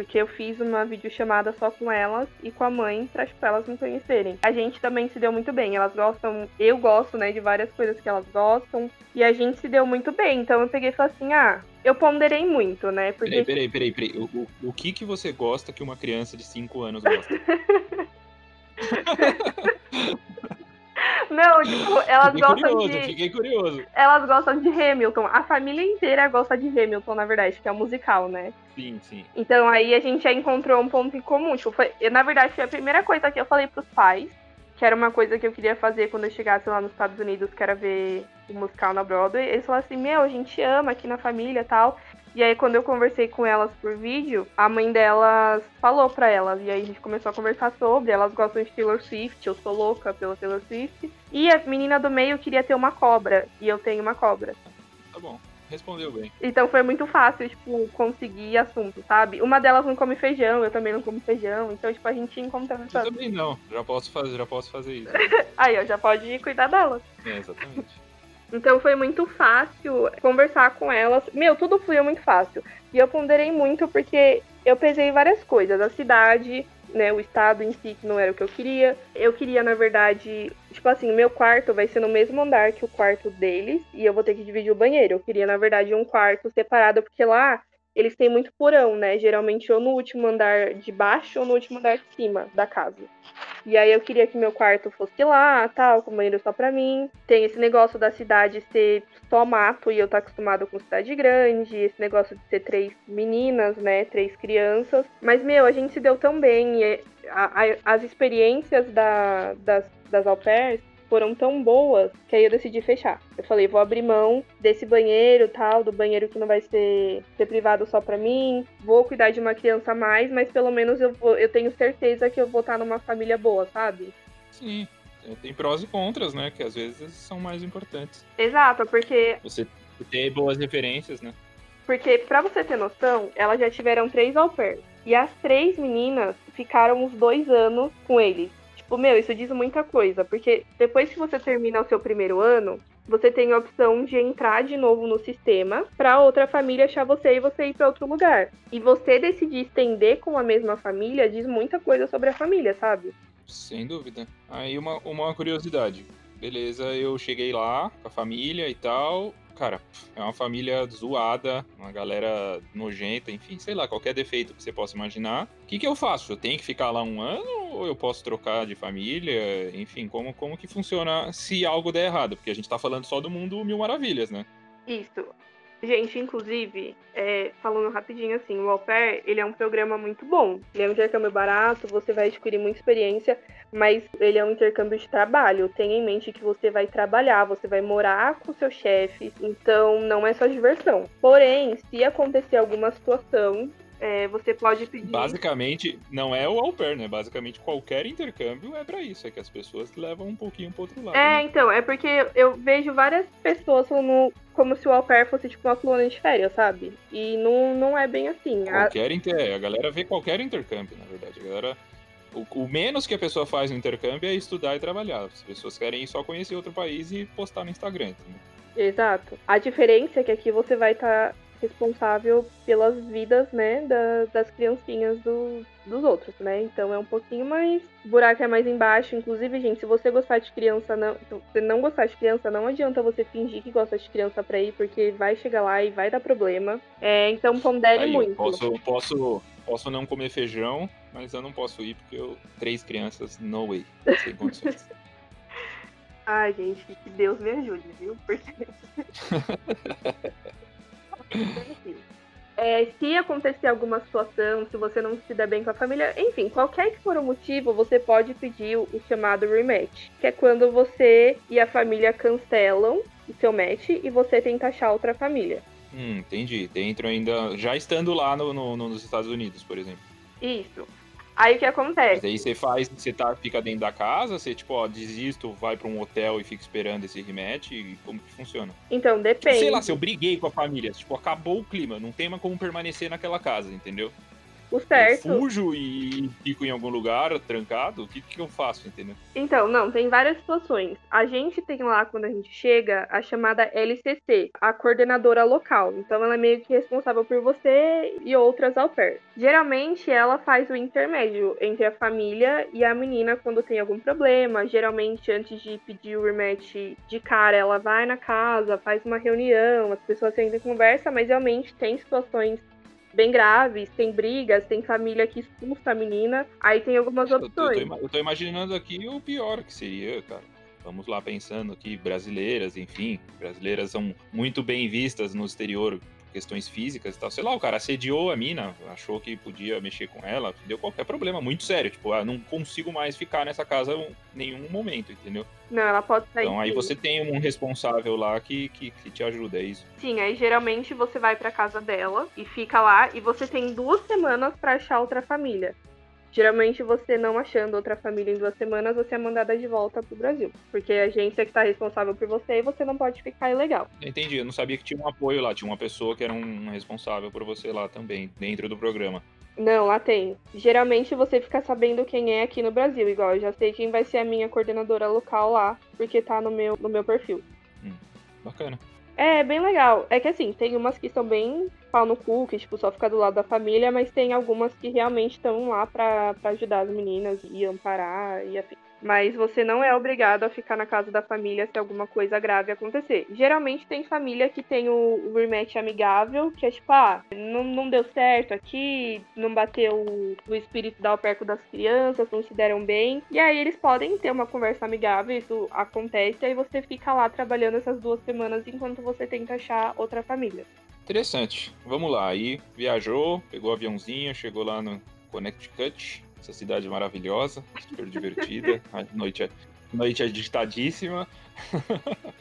porque eu fiz uma videochamada só com elas e com a mãe para tipo, elas me conhecerem. A gente também se deu muito bem. Elas gostam, eu gosto, né, de várias coisas que elas gostam e a gente se deu muito bem. Então eu peguei e falei assim: "Ah, eu ponderei muito, né? Porque Peraí, peraí, peraí, peraí. O, o, o que que você gosta que uma criança de 5 anos gosta? Não, tipo, elas fiquei gostam curioso, de. Fiquei curioso. Elas gostam de Hamilton. A família inteira gosta de Hamilton, na verdade, que é o um musical, né? Sim, sim. Então aí a gente já encontrou um ponto em comum. Tipo, foi, na verdade, foi a primeira coisa que eu falei pros pais, que era uma coisa que eu queria fazer quando eu chegasse lá nos Estados Unidos, que era ver o musical na Broadway. Eles falaram assim, meu, a gente ama aqui na família e tal. E aí, quando eu conversei com elas por vídeo, a mãe delas falou pra elas. E aí, a gente começou a conversar sobre. Elas gostam de Taylor Swift, eu sou louca pela Taylor Swift. E a menina do meio queria ter uma cobra. E eu tenho uma cobra. Tá bom. Respondeu bem. Então foi muito fácil, tipo, conseguir assunto, sabe? Uma delas não come feijão, eu também não como feijão. Então, tipo, a gente encontrando. Eu também não. Já posso fazer, já posso fazer isso. aí, ó, já pode cuidar delas. É, exatamente. Então foi muito fácil conversar com elas. Meu, tudo fluiu muito fácil. E eu ponderei muito porque eu pesei várias coisas. A cidade, né, o estado em si que não era o que eu queria. Eu queria, na verdade, tipo assim, meu quarto vai ser no mesmo andar que o quarto deles e eu vou ter que dividir o banheiro. Eu queria, na verdade, um quarto separado porque lá eles têm muito porão, né? Geralmente ou no último andar de baixo ou no último andar de cima da casa. E aí eu queria que meu quarto fosse lá, tal, com banheiro só pra mim. Tem esse negócio da cidade ser só mato e eu tô acostumado com cidade grande, esse negócio de ser três meninas, né? Três crianças. Mas, meu, a gente se deu tão bem. E a, a, as experiências da, das, das au pairs foram tão boas que aí eu decidi fechar. Eu falei, vou abrir mão desse banheiro tal, do banheiro que não vai ser, ser privado só para mim. Vou cuidar de uma criança a mais, mas pelo menos eu, vou, eu tenho certeza que eu vou estar numa família boa, sabe? Sim. Tem prós e contras, né? Que às vezes são mais importantes. Exato, porque. Você ter boas referências, né? Porque, pra você ter noção, elas já tiveram três au pairs. E as três meninas ficaram uns dois anos com eles. Tipo, meu, isso diz muita coisa, porque depois que você termina o seu primeiro ano, você tem a opção de entrar de novo no sistema para outra família achar você e você ir para outro lugar. E você decidir estender com a mesma família diz muita coisa sobre a família, sabe? Sem dúvida. Aí uma, uma curiosidade. Beleza, eu cheguei lá com a família e tal cara, é uma família zoada, uma galera nojenta, enfim, sei lá, qualquer defeito que você possa imaginar. O que, que eu faço? Eu tenho que ficar lá um ano ou eu posso trocar de família? Enfim, como, como que funciona se algo der errado? Porque a gente tá falando só do mundo Mil Maravilhas, né? Isso. Gente, inclusive, é, falando rapidinho assim, o Au Pair, ele é um programa muito bom. Ele é um intercâmbio barato, você vai adquirir muita experiência, mas ele é um intercâmbio de trabalho. Tenha em mente que você vai trabalhar, você vai morar com seu chefe, então não é só diversão. Porém, se acontecer alguma situação é, você pode pedir. Basicamente, não é o au pair, né? Basicamente, qualquer intercâmbio é para isso, é que as pessoas levam um pouquinho pro outro lado. É, né? então, é porque eu vejo várias pessoas falando como se o au pair fosse tipo uma colônia de férias, sabe? E não, não é bem assim. Qualquer a... Inter... a galera vê qualquer intercâmbio, na verdade. A galera O, o, menos que a pessoa faz no intercâmbio é estudar e trabalhar. As pessoas querem só conhecer outro país e postar no Instagram. Entendeu? Exato. A diferença é que aqui você vai estar tá responsável pelas vidas, né, da, das criancinhas do, dos outros, né? Então é um pouquinho mais. O buraco é mais embaixo. Inclusive, gente, se você gostar de criança, não. Se você não gostar de criança, não adianta você fingir que gosta de criança pra ir, porque vai chegar lá e vai dar problema. É, então pondere Aí, muito. Posso, posso, posso não comer feijão, mas eu não posso ir porque eu. Três crianças, no way. Sem condições. Ai, gente, que Deus me ajude, viu? Porque. É, se acontecer alguma situação, se você não se der bem com a família, enfim, qualquer que for o motivo, você pode pedir o, chamado rematch, que é quando você e a família cancelam o seu match e você tenta achar outra família. Hum, entendi. Dentro ainda, já estando lá no, no, nos Estados Unidos, por exemplo. Isso. Aí o que acontece? Mas aí você faz, você tá, fica dentro da casa, você tipo, ó, desisto, vai para um hotel e fica esperando esse rematch, e como que funciona? Então, depende. Sei lá, se eu briguei com a família, tipo, acabou o clima, não tem mais como permanecer naquela casa, entendeu? O certo. Eu fujo e fico em algum lugar trancado? O que, que eu faço, entendeu? Então, não, tem várias situações. A gente tem lá, quando a gente chega, a chamada LCC, a coordenadora local. Então, ela é meio que responsável por você e outras ao pair. Geralmente, ela faz o intermédio entre a família e a menina quando tem algum problema. Geralmente, antes de pedir o rematch de cara, ela vai na casa, faz uma reunião, as pessoas ainda conversam, mas realmente tem situações bem graves, tem brigas, tem família que expulsa a menina, aí tem algumas opções. Eu tô, eu tô imaginando aqui o pior que seria, cara. Vamos lá pensando que brasileiras, enfim, brasileiras são muito bem vistas no exterior questões físicas e tal. Sei lá, o cara assediou a mina, achou que podia mexer com ela, deu qualquer problema muito sério. Tipo, ah, não consigo mais ficar nessa casa em nenhum momento, entendeu? Não, ela pode sair. Então aí sim. você tem um responsável lá que, que, que, te ajuda, é isso? Sim, aí geralmente você vai pra casa dela e fica lá e você tem duas semanas para achar outra família. Geralmente, você não achando outra família em duas semanas, você é mandada de volta pro Brasil. Porque a agência que tá responsável por você e você não pode ficar ilegal. Entendi, eu não sabia que tinha um apoio lá, tinha uma pessoa que era um responsável por você lá também, dentro do programa. Não, lá tem. Geralmente você fica sabendo quem é aqui no Brasil, igual eu já sei quem vai ser a minha coordenadora local lá, porque tá no meu, no meu perfil. Hum, bacana. É, bem legal. É que assim, tem umas que são bem pau no cu, que tipo, só fica do lado da família, mas tem algumas que realmente estão lá para ajudar as meninas e amparar e afim mas você não é obrigado a ficar na casa da família se alguma coisa grave acontecer. Geralmente tem família que tem o, o rematch amigável, que é tipo, ah, não, não deu certo aqui, não bateu o, o espírito da perco das crianças, não se deram bem. E aí eles podem ter uma conversa amigável, isso acontece, aí você fica lá trabalhando essas duas semanas enquanto você tenta achar outra família. Interessante. Vamos lá. Aí viajou, pegou o aviãozinho, chegou lá no Connecticut essa cidade maravilhosa, super divertida. A noite é, noite é agitadíssima.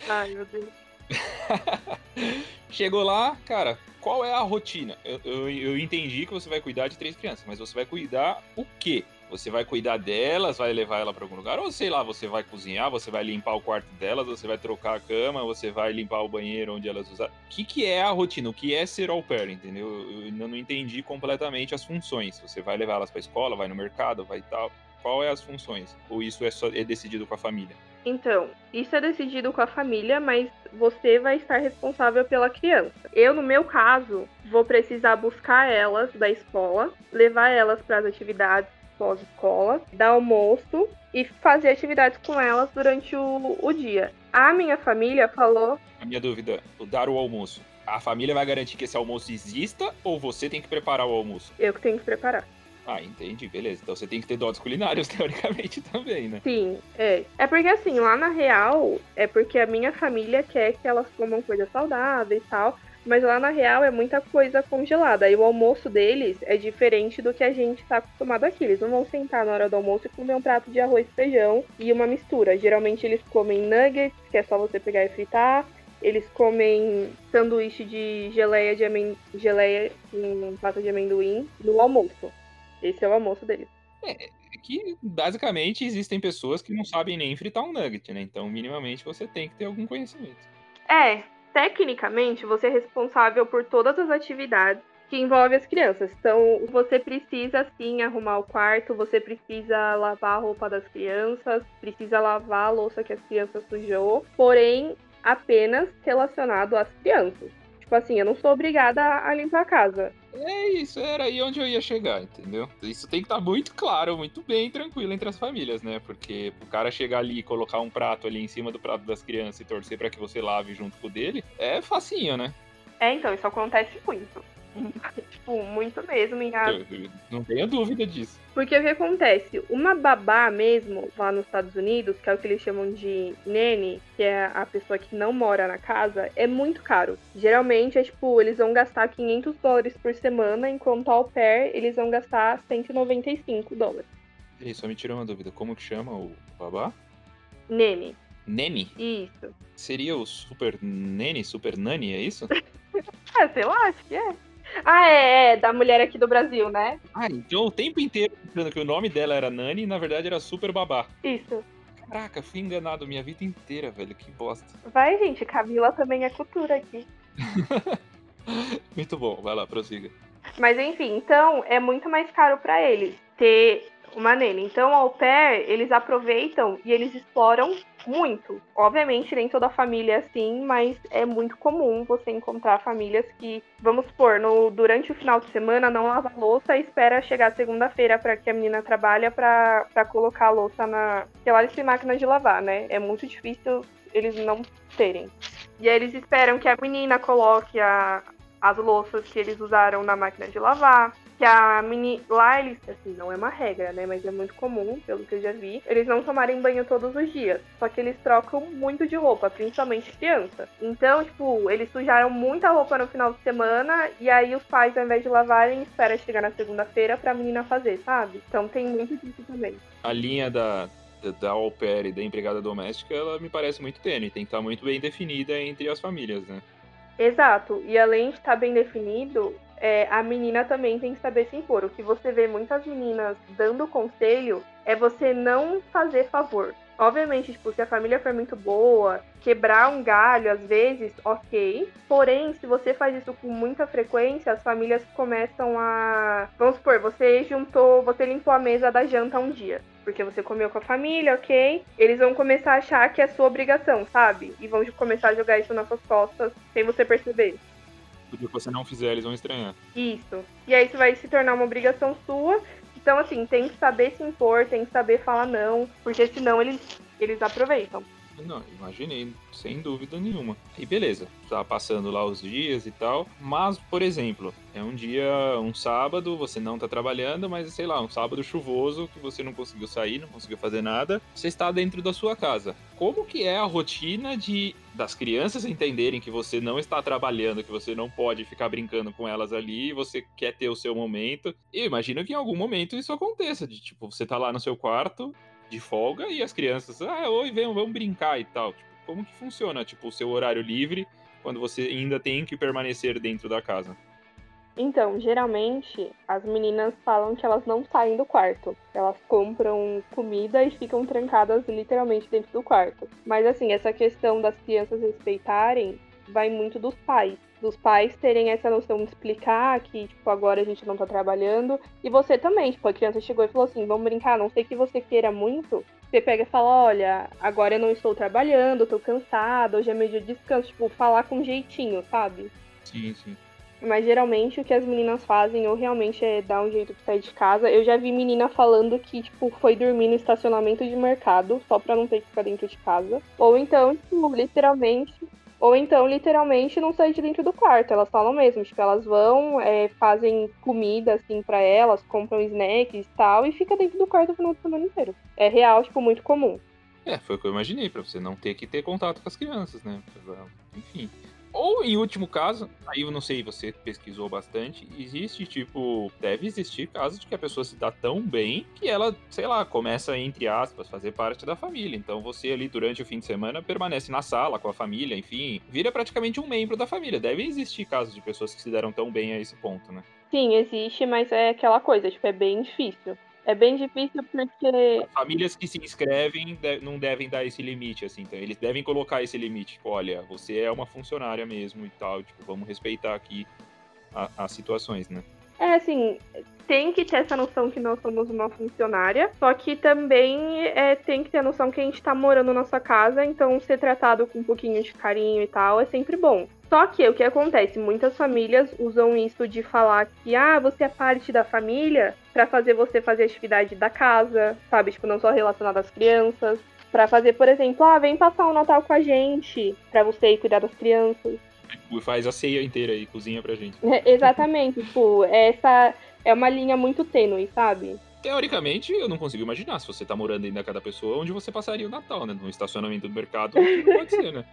Ai, meu Deus. Chegou lá, cara, qual é a rotina? Eu, eu, eu, entendi que você vai cuidar de três crianças, mas você vai cuidar o quê? Você vai cuidar delas, vai levar ela para algum lugar, ou sei lá, você vai cozinhar, você vai limpar o quarto delas, você vai trocar a cama, você vai limpar o banheiro onde elas usam. O que, que é a rotina? O que é ser au pair, entendeu? Eu ainda não entendi completamente as funções. Você vai levar elas para escola, vai no mercado, vai tal. Qual é as funções? Ou isso é, só, é decidido com a família? Então, isso é decidido com a família, mas você vai estar responsável pela criança. Eu, no meu caso, vou precisar buscar elas da escola, levar elas para as atividades pós-escola, dar almoço e fazer atividades com elas durante o, o dia. A minha família falou. A minha dúvida, o dar o almoço. A família vai garantir que esse almoço exista ou você tem que preparar o almoço? Eu que tenho que preparar. Ah, entendi, beleza. Então você tem que ter dotes culinários, teoricamente, também, né? Sim, é. É porque assim, lá na real, é porque a minha família quer que elas comam coisas saudáveis e tal. Mas lá na real é muita coisa congelada. E o almoço deles é diferente do que a gente tá acostumado aqui. Eles não vão sentar na hora do almoço e comer um prato de arroz feijão e uma mistura. Geralmente eles comem nuggets, que é só você pegar e fritar. Eles comem sanduíche de geleia de amen... geleia com pasta de amendoim no almoço. Esse é o almoço deles. É, é que basicamente existem pessoas que não sabem nem fritar um nugget, né? Então, minimamente, você tem que ter algum conhecimento. É, Tecnicamente, você é responsável por todas as atividades que envolve as crianças. Então, você precisa sim arrumar o quarto, você precisa lavar a roupa das crianças, precisa lavar a louça que as crianças sujou, porém apenas relacionado às crianças. Tipo assim, eu não sou obrigada a limpar a casa. É isso, era aí onde eu ia chegar, entendeu? Isso tem que estar tá muito claro, muito bem tranquilo entre as famílias, né? Porque o cara chegar ali e colocar um prato ali em cima do prato das crianças e torcer para que você lave junto com o dele, é facinho, né? É, então, isso acontece muito. tipo, muito mesmo. Em a... Não tenha dúvida disso. Porque o que acontece? Uma babá mesmo, lá nos Estados Unidos, que é o que eles chamam de nene, que é a pessoa que não mora na casa, é muito caro. Geralmente é tipo, eles vão gastar 500 dólares por semana, enquanto ao pair eles vão gastar 195 dólares. E só me tirou uma dúvida, como que chama o babá? Nene. Nene? Isso. Seria o Super Nene, Super Nani, é isso? ah, sei lá, acho que é. Ah, é, é, da mulher aqui do Brasil, né? Ah, então o tempo inteiro pensando que o nome dela era Nani e na verdade era Super Babá. Isso. Caraca, fui enganado minha vida inteira, velho. Que bosta. Vai, gente, Camila também é cultura aqui. muito bom, vai lá, prossiga. Mas enfim, então é muito mais caro para eles ter uma nele. Então, ao pair, eles aproveitam e eles exploram muito. Obviamente, nem toda família é assim, mas é muito comum você encontrar famílias que, vamos supor, no, durante o final de semana não lava a louça e espera chegar segunda-feira para que a menina trabalhe para colocar a louça na. Porque lá eles têm máquina de lavar, né? É muito difícil eles não terem. E aí eles esperam que a menina coloque a, as louças que eles usaram na máquina de lavar que a mini. Lá eles, assim, não é uma regra, né? Mas é muito comum, pelo que eu já vi, eles não tomarem banho todos os dias. Só que eles trocam muito de roupa, principalmente criança. Então, tipo, eles sujaram muita roupa no final de semana e aí os pais, ao invés de lavarem, esperam chegar na segunda-feira pra menina fazer, sabe? Então tem muito disso também. A linha da, da au pair e da empregada doméstica, ela me parece muito tênue, tem que estar muito bem definida entre as famílias, né? Exato, e além de estar bem definido, é, a menina também tem que saber se impor. O que você vê muitas meninas dando conselho é você não fazer favor. Obviamente, tipo, se a família for muito boa, quebrar um galho às vezes, ok. Porém, se você faz isso com muita frequência, as famílias começam a. Vamos supor, você juntou, você limpou a mesa da janta um dia. Porque você comeu com a família, ok? Eles vão começar a achar que é sua obrigação, sabe? E vão começar a jogar isso nas suas costas sem você perceber que você não fizer, eles vão estranhar. Isso. E aí isso vai se tornar uma obrigação sua. Então, assim, tem que saber se impor, tem que saber falar não, porque senão eles, eles aproveitam. Não, imaginei, sem dúvida nenhuma. E beleza, tá passando lá os dias e tal. Mas, por exemplo, é um dia, um sábado, você não tá trabalhando, mas sei lá, um sábado chuvoso que você não conseguiu sair, não conseguiu fazer nada. Você está dentro da sua casa. Como que é a rotina de das crianças entenderem que você não está trabalhando, que você não pode ficar brincando com elas ali, você quer ter o seu momento. E imagino que em algum momento isso aconteça, de tipo, você tá lá no seu quarto, de folga e as crianças, ah, oi, vem, vamos brincar e tal. Tipo, como que funciona, tipo, o seu horário livre quando você ainda tem que permanecer dentro da casa? Então, geralmente, as meninas falam que elas não saem do quarto. Elas compram comida e ficam trancadas literalmente dentro do quarto. Mas, assim, essa questão das crianças respeitarem vai muito dos pais dos pais terem essa noção de explicar que, tipo, agora a gente não tá trabalhando. E você também, tipo, a criança chegou e falou assim, vamos brincar, não sei que você queira muito. Você pega e fala, olha, agora eu não estou trabalhando, tô cansada, hoje é meu dia de descanso. Tipo, falar com jeitinho, sabe? Sim, sim. Mas geralmente o que as meninas fazem ou realmente é dar um jeito de sair de casa. Eu já vi menina falando que, tipo, foi dormir no estacionamento de mercado, só pra não ter que ficar dentro de casa. Ou então, tipo, literalmente ou então, literalmente, não sair de dentro do quarto. Elas falam mesmo, tipo, elas vão, é, fazem comida, assim, para elas, compram snacks e tal, e fica dentro do quarto o final de semana inteiro. É real, tipo, muito comum. É, foi o que eu imaginei, pra você não ter que ter contato com as crianças, né? Enfim. Ou, em último caso, aí eu não sei, você pesquisou bastante, existe, tipo, deve existir casos de que a pessoa se dá tão bem que ela, sei lá, começa, entre aspas, fazer parte da família. Então você ali, durante o fim de semana, permanece na sala com a família, enfim, vira praticamente um membro da família. Deve existir casos de pessoas que se deram tão bem a esse ponto, né? Sim, existe, mas é aquela coisa, tipo, é bem difícil. É bem difícil porque. Famílias que se inscrevem não devem dar esse limite, assim. Então, eles devem colocar esse limite. Tipo, olha, você é uma funcionária mesmo e tal. Tipo, vamos respeitar aqui às situações, né? É, assim, tem que ter essa noção que nós somos uma funcionária, só que também é, tem que ter a noção que a gente tá morando na nossa casa, então ser tratado com um pouquinho de carinho e tal é sempre bom. Só que o que acontece? Muitas famílias usam isso de falar que, ah, você é parte da família para fazer você fazer atividade da casa, sabe? Tipo, não só relacionada às crianças. para fazer, por exemplo, ah, vem passar o Natal com a gente, para você ir cuidar das crianças. Faz a ceia inteira aí, cozinha pra gente. É, exatamente, tipo, essa é uma linha muito tênue, sabe? Teoricamente, eu não consigo imaginar se você tá morando aí na cada pessoa onde você passaria o Natal, né? No estacionamento do mercado, não pode ser, né?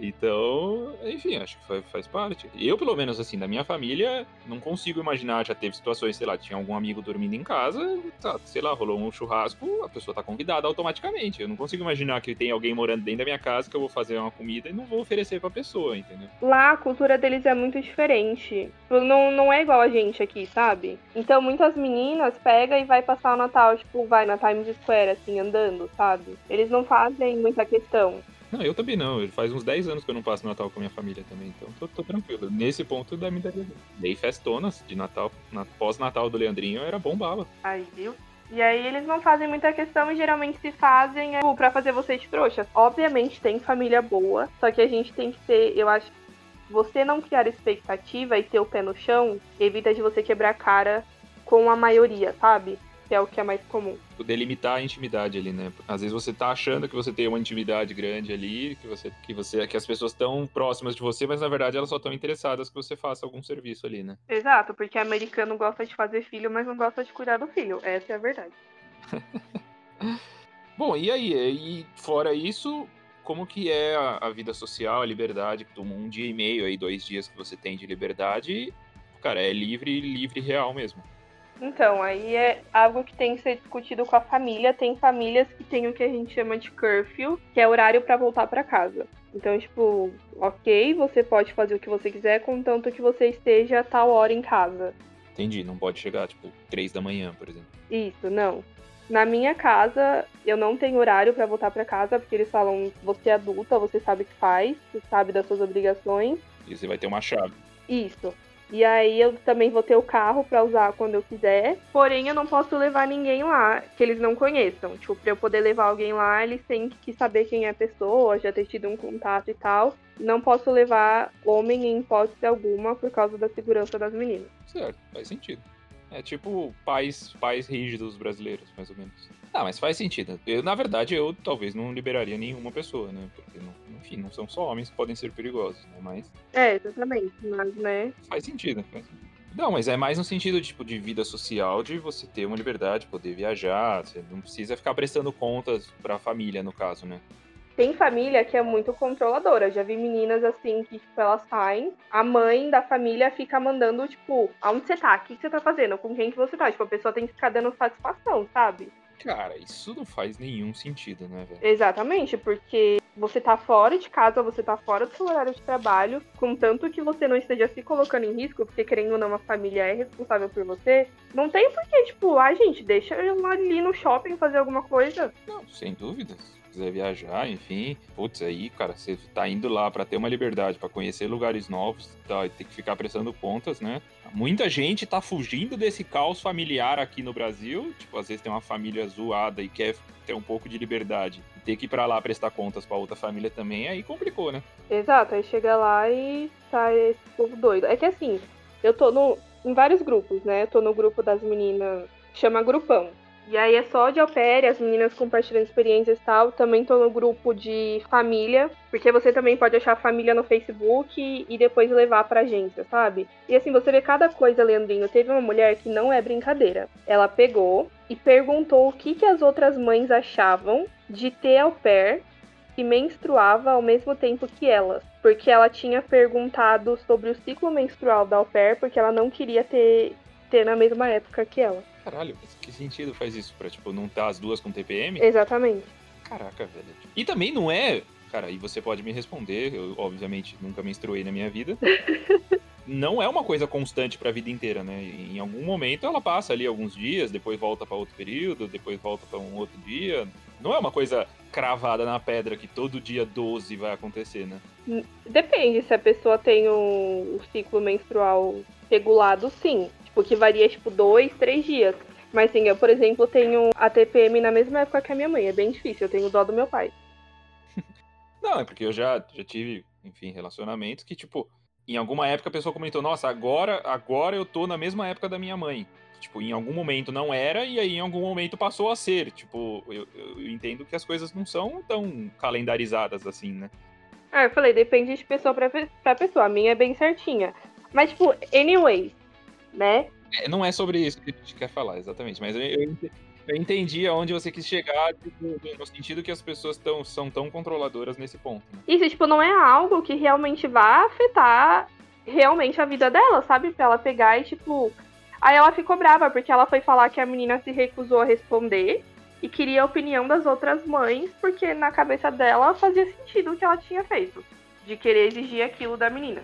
Então, enfim, acho que faz, faz, parte. Eu, pelo menos, assim, da minha família, não consigo imaginar. Já teve situações, sei lá, tinha algum amigo dormindo em casa, tá, sei lá, rolou um churrasco, a pessoa tá convidada automaticamente. Eu não consigo imaginar que tem alguém morando dentro da minha casa que eu vou fazer uma comida e não vou oferecer pra pessoa, entendeu? Lá, a cultura deles é muito diferente. Não, não é igual a gente aqui, sabe? Então, muitas meninas pegam e vai passar o Natal, tipo, vai na Times Square, assim, andando, sabe? Eles não fazem muita questão. Não, eu também não. Faz uns 10 anos que eu não passo Natal com a minha família também, então tô, tô tranquilo. Nesse ponto da minha Dei festonas de Natal. Na, Pós-Natal do Leandrinho era bom bala. Aí, viu? E aí eles não fazem muita questão e geralmente se fazem é, para fazer vocês trouxas. Obviamente tem família boa, só que a gente tem que ter, eu acho, você não criar expectativa e ter o pé no chão, evita de você quebrar a cara com a maioria, sabe? Que é o que é mais comum. Delimitar a intimidade ali, né? Às vezes você tá achando que você tem uma intimidade grande ali, que você que você que as pessoas estão próximas de você, mas na verdade elas só estão interessadas que você faça algum serviço ali, né? Exato, porque americano gosta de fazer filho, mas não gosta de cuidar do filho. Essa é a verdade. Bom, e aí? E fora isso, como que é a, a vida social, a liberdade? Um dia e meio aí, dois dias que você tem de liberdade, cara, é livre, livre real mesmo. Então, aí é algo que tem que ser discutido com a família. Tem famílias que tem o que a gente chama de curfew, que é horário para voltar para casa. Então, tipo, ok, você pode fazer o que você quiser, contanto que você esteja a tal hora em casa. Entendi, não pode chegar, tipo, três da manhã, por exemplo. Isso, não. Na minha casa, eu não tenho horário para voltar para casa, porque eles falam, você é adulta, você sabe o que faz, você sabe das suas obrigações. E você vai ter uma chave. Isso. E aí eu também vou ter o carro para usar quando eu quiser. Porém, eu não posso levar ninguém lá que eles não conheçam. Tipo, pra eu poder levar alguém lá, eles têm que saber quem é a pessoa, já ter tido um contato e tal. Não posso levar homem em hipótese alguma por causa da segurança das meninas. Certo, faz sentido. É tipo pais, pais rígidos brasileiros, mais ou menos. Ah, mas faz sentido. Eu, na verdade, eu talvez não liberaria nenhuma pessoa, né? Porque, não, enfim, não são só homens que podem ser perigosos, né? Mas. É, exatamente. Mas, né? Faz sentido, faz Não, mas é mais no sentido tipo, de vida social, de você ter uma liberdade, poder viajar, você não precisa ficar prestando contas pra família, no caso, né? Tem família que é muito controladora. Já vi meninas assim que, tipo, elas saem, a mãe da família fica mandando, tipo, aonde você tá? O que você tá fazendo? Com quem que você tá? Tipo, a pessoa tem que ficar dando satisfação, sabe? Cara, isso não faz nenhum sentido, né, velho? Exatamente, porque você tá fora de casa, você tá fora do seu horário de trabalho, contanto que você não esteja se colocando em risco, porque querendo ou não, a família é responsável por você, não tem porquê, tipo, ah, gente, deixa eu ali no shopping fazer alguma coisa. Não, sem dúvidas quiser viajar, enfim, putz, aí, cara, você tá indo lá para ter uma liberdade, para conhecer lugares novos, tá, ter que ficar prestando contas, né? Muita gente tá fugindo desse caos familiar aqui no Brasil, tipo, às vezes tem uma família zoada e quer ter um pouco de liberdade. Ter que ir pra lá prestar contas pra outra família também, aí complicou, né? Exato, aí chega lá e tá esse povo doido. É que assim, eu tô no, em vários grupos, né? Eu tô no grupo das meninas, chama Grupão. E aí é só de pair, as meninas compartilhando experiências e tal. Também tô no grupo de família, porque você também pode achar família no Facebook e depois levar pra agência, sabe? E assim, você vê cada coisa, Leandrinho. Teve uma mulher que não é brincadeira. Ela pegou e perguntou o que, que as outras mães achavam de ter au pair que menstruava ao mesmo tempo que elas. Porque ela tinha perguntado sobre o ciclo menstrual da au pair, porque ela não queria ter, ter na mesma época que ela. Caralho, que sentido faz isso? Pra, tipo, não estar tá as duas com TPM? Exatamente. Caraca, velho. E também não é. Cara, e você pode me responder, eu obviamente nunca menstruei na minha vida. não é uma coisa constante para a vida inteira, né? Em algum momento ela passa ali alguns dias, depois volta para outro período, depois volta para um outro dia. Não é uma coisa cravada na pedra que todo dia 12 vai acontecer, né? Depende, se a pessoa tem o, o ciclo menstrual regulado, sim. Tipo, que varia, tipo, dois, três dias. Mas sim, eu, por exemplo, tenho a TPM na mesma época que a minha mãe. É bem difícil, eu tenho dó do meu pai. Não, é porque eu já, já tive, enfim, relacionamentos que, tipo, em alguma época a pessoa comentou, nossa, agora, agora eu tô na mesma época da minha mãe. Tipo, em algum momento não era, e aí em algum momento passou a ser. Tipo, eu, eu entendo que as coisas não são tão calendarizadas assim, né? Ah, eu falei, depende de pessoa pra, pra pessoa. A minha é bem certinha. Mas, tipo, anyways, né? É, não é sobre isso que a gente quer falar, exatamente. Mas eu, eu, entendi aonde você quis chegar, tipo, no sentido que as pessoas tão, são tão controladoras nesse ponto. Né? Isso, tipo, não é algo que realmente vá afetar realmente a vida dela, sabe? Pra ela pegar e, tipo. Aí ela ficou brava, porque ela foi falar que a menina se recusou a responder e queria a opinião das outras mães, porque na cabeça dela fazia sentido o que ela tinha feito, de querer exigir aquilo da menina.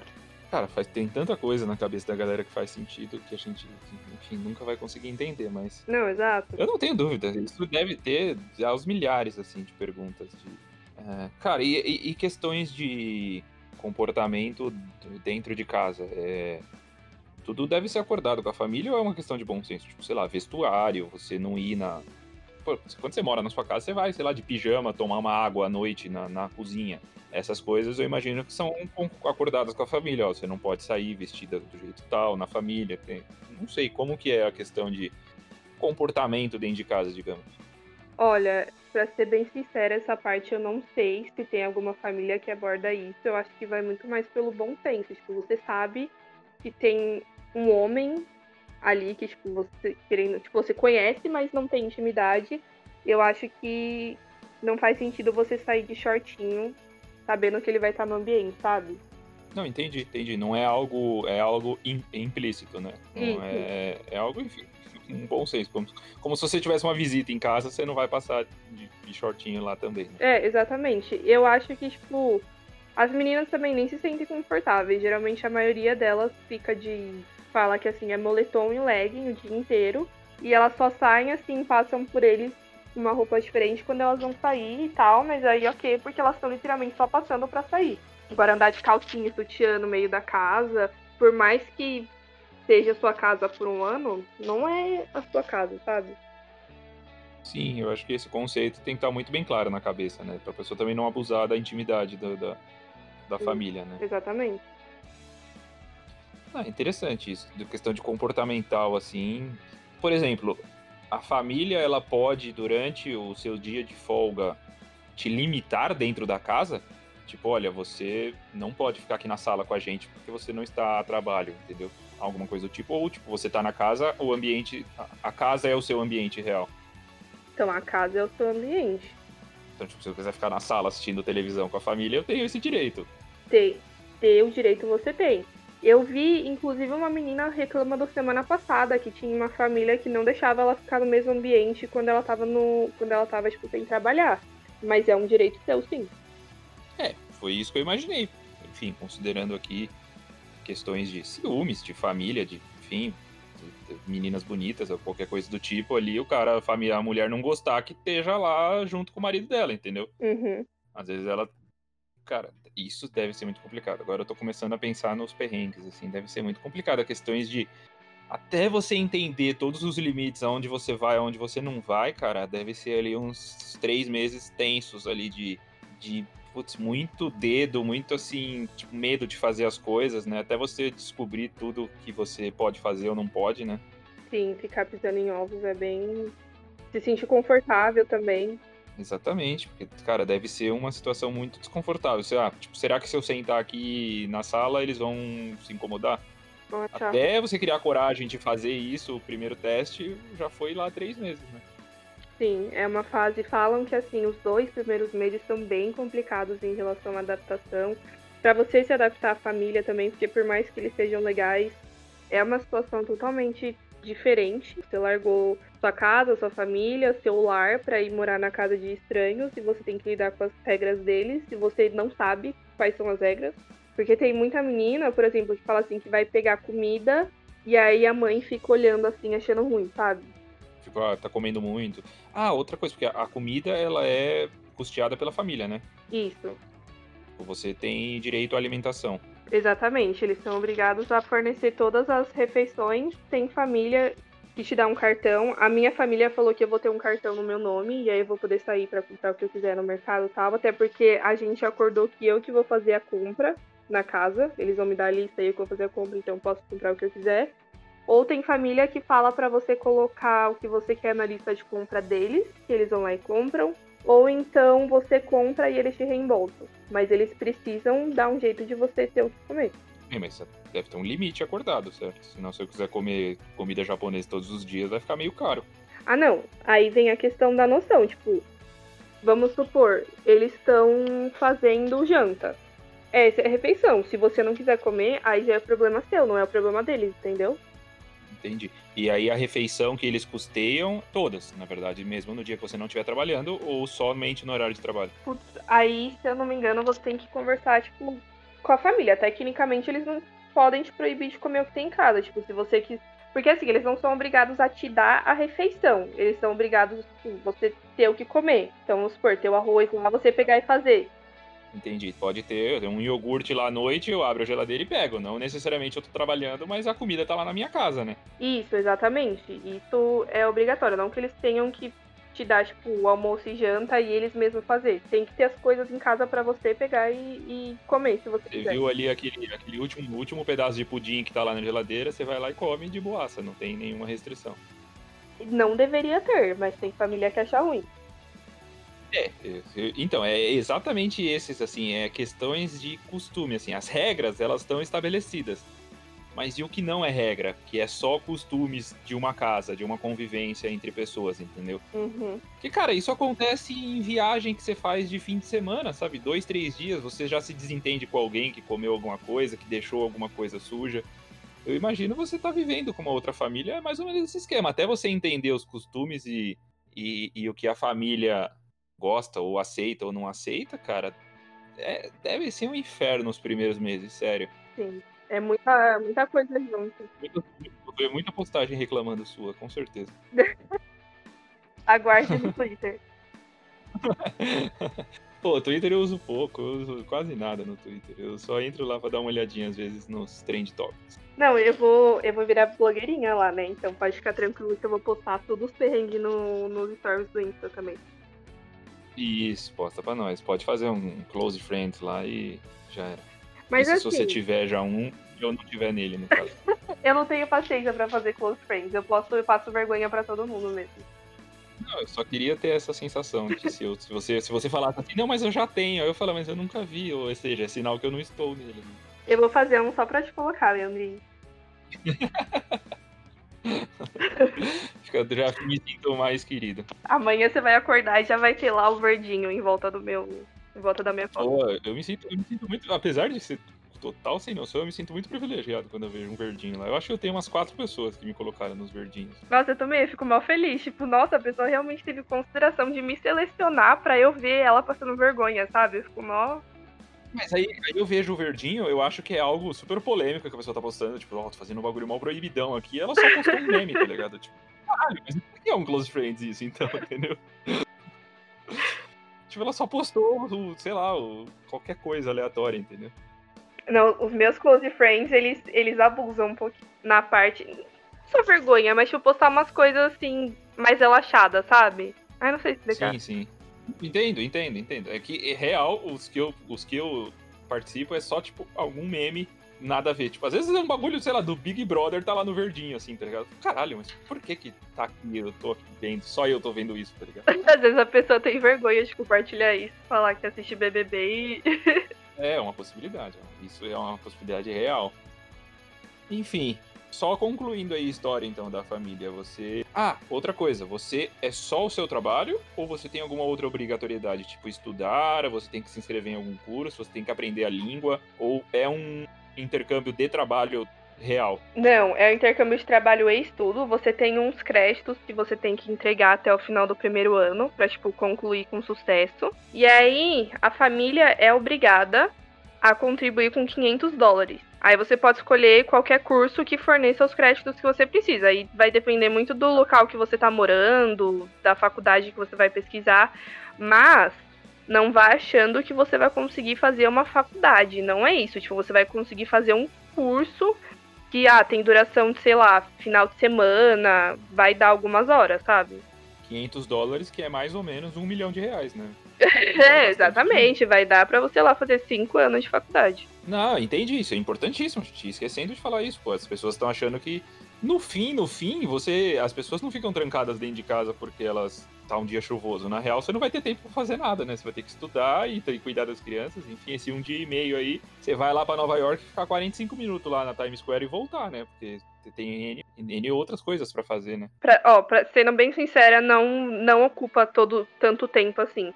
Cara, faz, tem tanta coisa na cabeça da galera que faz sentido que a gente, enfim, nunca vai conseguir entender, mas. Não, exato. Eu não tenho dúvida. Isso deve ter aos milhares, assim, de perguntas. De, é, cara, e, e, questões de comportamento dentro de casa. É, tudo deve ser acordado com a família ou é uma questão de bom senso? Tipo, sei lá, vestuário, você não ir na. Pô, quando você mora na sua casa, você vai, sei lá, de pijama, tomar uma água à noite na, na cozinha. Essas coisas eu imagino que são acordadas com a família. Ó, você não pode sair vestida do jeito tal, na família. Tem... Não sei como que é a questão de comportamento dentro de casa, digamos. Olha, para ser bem sincera, essa parte eu não sei se tem alguma família que aborda isso. Eu acho que vai muito mais pelo bom senso. Tipo, você sabe que tem um homem ali que, tipo, você querendo, tipo, você conhece, mas não tem intimidade. Eu acho que não faz sentido você sair de shortinho sabendo que ele vai estar no ambiente, sabe? Não, entendi, entendi. Não é algo, é algo implícito, né? Não é, é algo, enfim, um bom senso. Como, como se você tivesse uma visita em casa, você não vai passar de, de shortinho lá também. Né? É, exatamente. Eu acho que, tipo, as meninas também nem se sentem confortáveis. Geralmente a maioria delas fica de. fala que assim, é moletom e legging o dia inteiro. E elas só saem assim, passam por eles uma roupa diferente quando elas vão sair e tal, mas aí ok, porque elas estão literalmente só passando para sair. Agora andar de calcinha e sutiã no meio da casa, por mais que seja sua casa por um ano, não é a sua casa, sabe? Sim, eu acho que esse conceito tem que estar muito bem claro na cabeça, né? Pra pessoa também não abusar da intimidade da, da, da família, né? Exatamente. Ah, interessante isso, de questão de comportamental, assim. Por exemplo, a família ela pode, durante o seu dia de folga, te limitar dentro da casa? Tipo, olha, você não pode ficar aqui na sala com a gente porque você não está a trabalho, entendeu? Alguma coisa do tipo. Ou, tipo, você está na casa, o ambiente. A casa é o seu ambiente real. Então, a casa é o seu ambiente. Então, tipo, se eu quiser ficar na sala assistindo televisão com a família, eu tenho esse direito. Ter, ter o direito você tem. Eu vi, inclusive, uma menina reclamando semana passada que tinha uma família que não deixava ela ficar no mesmo ambiente quando ela tava no. quando ela tava, tipo, sem trabalhar. Mas é um direito seu, sim. É, foi isso que eu imaginei. Enfim, considerando aqui questões de ciúmes, de família, de, enfim, de, de meninas bonitas ou qualquer coisa do tipo ali, o cara, a família, a mulher não gostar que esteja lá junto com o marido dela, entendeu? Uhum. Às vezes ela cara, isso deve ser muito complicado. Agora eu tô começando a pensar nos perrengues, assim, deve ser muito complicado. Questões de até você entender todos os limites, aonde você vai, aonde você não vai, cara, deve ser ali uns três meses tensos ali de, de putz, muito dedo, muito assim, tipo, medo de fazer as coisas, né? Até você descobrir tudo que você pode fazer ou não pode, né? Sim, ficar pisando em ovos é bem. Se sentir confortável também. Exatamente, porque, cara, deve ser uma situação muito desconfortável. Sei lá, tipo, será que se eu sentar aqui na sala, eles vão se incomodar? Até você criar coragem de fazer isso, o primeiro teste, já foi lá três meses, né? Sim, é uma fase. Falam que assim, os dois primeiros meses são bem complicados em relação à adaptação. Para você se adaptar à família também, porque por mais que eles sejam legais, é uma situação totalmente diferente. Você largou sua casa, sua família, seu lar para ir morar na casa de estranhos e você tem que lidar com as regras deles e você não sabe quais são as regras. Porque tem muita menina, por exemplo, que fala assim que vai pegar comida e aí a mãe fica olhando assim, achando ruim, sabe? Tipo, ah, tá comendo muito. Ah, outra coisa, porque a comida ela é custeada pela família, né? Isso. Você tem direito à alimentação. Exatamente, eles são obrigados a fornecer todas as refeições. Tem família que te dá um cartão. A minha família falou que eu vou ter um cartão no meu nome e aí eu vou poder sair para comprar o que eu quiser no mercado e tal. Até porque a gente acordou que eu que vou fazer a compra na casa. Eles vão me dar a lista e eu que vou fazer a compra, então posso comprar o que eu quiser. Ou tem família que fala para você colocar o que você quer na lista de compra deles, que eles vão lá e compram. Ou então você compra e eles te reembolsam. Mas eles precisam dar um jeito de você ter o que comer. É, mas deve ter um limite acordado, certo? Senão, se eu quiser comer comida japonesa todos os dias, vai ficar meio caro. Ah, não. Aí vem a questão da noção. Tipo, vamos supor, eles estão fazendo janta. Essa é a refeição. Se você não quiser comer, aí já é problema seu, não é o problema deles, entendeu? Entendi. E aí a refeição que eles custeiam, todas, na verdade, mesmo no dia que você não estiver trabalhando ou somente no horário de trabalho? Putz, aí, se eu não me engano, você tem que conversar, tipo, com a família. Tecnicamente, eles não podem te proibir de comer o que tem em casa. Tipo, se você quis. Porque assim, eles não são obrigados a te dar a refeição. Eles são obrigados, tipo, você ter o que comer. Então, vamos supor, ter o arroz lá, você pegar e fazer. Entendi. Pode ter um iogurte lá à noite, eu abro a geladeira e pego. Não necessariamente eu tô trabalhando, mas a comida tá lá na minha casa, né? Isso, exatamente. Isso é obrigatório. Não que eles tenham que te dar, tipo, o almoço e janta e eles mesmos fazer. Tem que ter as coisas em casa para você pegar e, e, comer, se você, você quiser. Você viu ali aquele, aquele último, último pedaço de pudim que tá lá na geladeira, você vai lá e come de boaça, não tem nenhuma restrição. Não deveria ter, mas tem família que acha ruim. É, então, é exatamente esses, assim, é questões de costume, assim, as regras, elas estão estabelecidas. Mas e o que não é regra? Que é só costumes de uma casa, de uma convivência entre pessoas, entendeu? Uhum. Que, cara, isso acontece em viagem que você faz de fim de semana, sabe? Dois, três dias, você já se desentende com alguém que comeu alguma coisa, que deixou alguma coisa suja. Eu imagino você tá vivendo com uma outra família, é mais ou menos esse esquema. Até você entender os costumes e, e, e o que a família gosta ou aceita ou não aceita, cara, é, deve ser um inferno os primeiros meses, sério. Sim. É muita, muita coisa junto. Ver muita postagem reclamando sua, com certeza. Aguarde no Twitter. Pô, Twitter eu uso pouco, eu uso quase nada no Twitter. Eu só entro lá pra dar uma olhadinha às vezes nos trend topics. Não, eu vou, eu vou virar blogueirinha lá, né? Então pode ficar tranquilo que eu vou postar todos os perrengues no, nos stories do Insta também. Isso, posta pra nós. Pode fazer um close friends lá e já era. Mas assim, se você tiver já um, eu não tiver nele, no caso. eu não tenho paciência pra fazer close friends. Eu posso, eu passo vergonha pra todo mundo mesmo. Não, eu só queria ter essa sensação de se, eu, se, você, se você falasse assim, não, mas eu já tenho. Aí eu falo, mas eu nunca vi. Ou seja, é sinal que eu não estou nele. Eu vou fazer um só pra te colocar, Leandrinho. Fica, já me sinto mais querido. Amanhã você vai acordar e já vai ter lá o verdinho em volta do meu. Em volta da minha foto. Pô, eu me sinto, eu me sinto muito. Apesar de ser total sem noção, eu me sinto muito privilegiado quando eu vejo um verdinho lá. Eu acho que eu tenho umas quatro pessoas que me colocaram nos verdinhos. Nossa, eu também eu fico mal feliz. Tipo, nossa, a pessoa realmente teve consideração de me selecionar para eu ver ela passando vergonha, sabe? Eu fico mal. Mas aí, aí, eu vejo o verdinho, eu acho que é algo super polêmico que a pessoa tá postando, tipo, ó, oh, tô fazendo um bagulho mal proibidão aqui, ela só postou um meme, tá ligado? Tipo, caralho, mas por que é um close friends isso, então, entendeu? tipo, ela só postou, sei lá, qualquer coisa aleatória, entendeu? Não, os meus close friends, eles, eles abusam um pouquinho na parte. Só vergonha, mas tipo, postar umas coisas assim, mais relaxadas, sabe? Ai, não sei explicar. Sim, sim. Entendo, entendo, entendo. É que é real, os que eu, os que eu participo é só, tipo, algum meme nada a ver. Tipo, às vezes é um bagulho, sei lá, do Big Brother tá lá no verdinho, assim, tá ligado? Caralho, mas por que que tá aqui, eu tô aqui vendo, só eu tô vendo isso, tá ligado? Às vezes a pessoa tem vergonha de compartilhar isso, falar que assiste BBB e... é, uma possibilidade, isso é uma possibilidade real. Enfim, só concluindo aí a história então da família, você. Ah, outra coisa, você é só o seu trabalho ou você tem alguma outra obrigatoriedade, tipo estudar, você tem que se inscrever em algum curso, você tem que aprender a língua, ou é um intercâmbio de trabalho real? Não, é um intercâmbio de trabalho e estudo. Você tem uns créditos que você tem que entregar até o final do primeiro ano para tipo concluir com sucesso. E aí a família é obrigada a contribuir com 500 dólares. Aí você pode escolher qualquer curso que forneça os créditos que você precisa. Aí vai depender muito do local que você está morando, da faculdade que você vai pesquisar. Mas não vá achando que você vai conseguir fazer uma faculdade. Não é isso. Tipo, você vai conseguir fazer um curso que ah, tem duração de, sei lá, final de semana, vai dar algumas horas, sabe? 500 dólares, que é mais ou menos um milhão de reais, né? é, exatamente. Vai dar para você lá fazer cinco anos de faculdade. Não, entendi isso. É importantíssimo. Te esquecendo de falar isso, pô. As pessoas estão achando que no fim, no fim, você. As pessoas não ficam trancadas dentro de casa porque elas tá um dia chuvoso. Na real, você não vai ter tempo pra fazer nada, né? Você vai ter que estudar e ter cuidar das crianças. Enfim, esse um dia e meio aí, você vai lá para Nova York e ficar 45 minutos lá na Times Square e voltar, né? Porque tem N, N outras coisas para fazer, né? Pra, ó, pra, sendo bem sincera, não, não ocupa todo tanto tempo assim.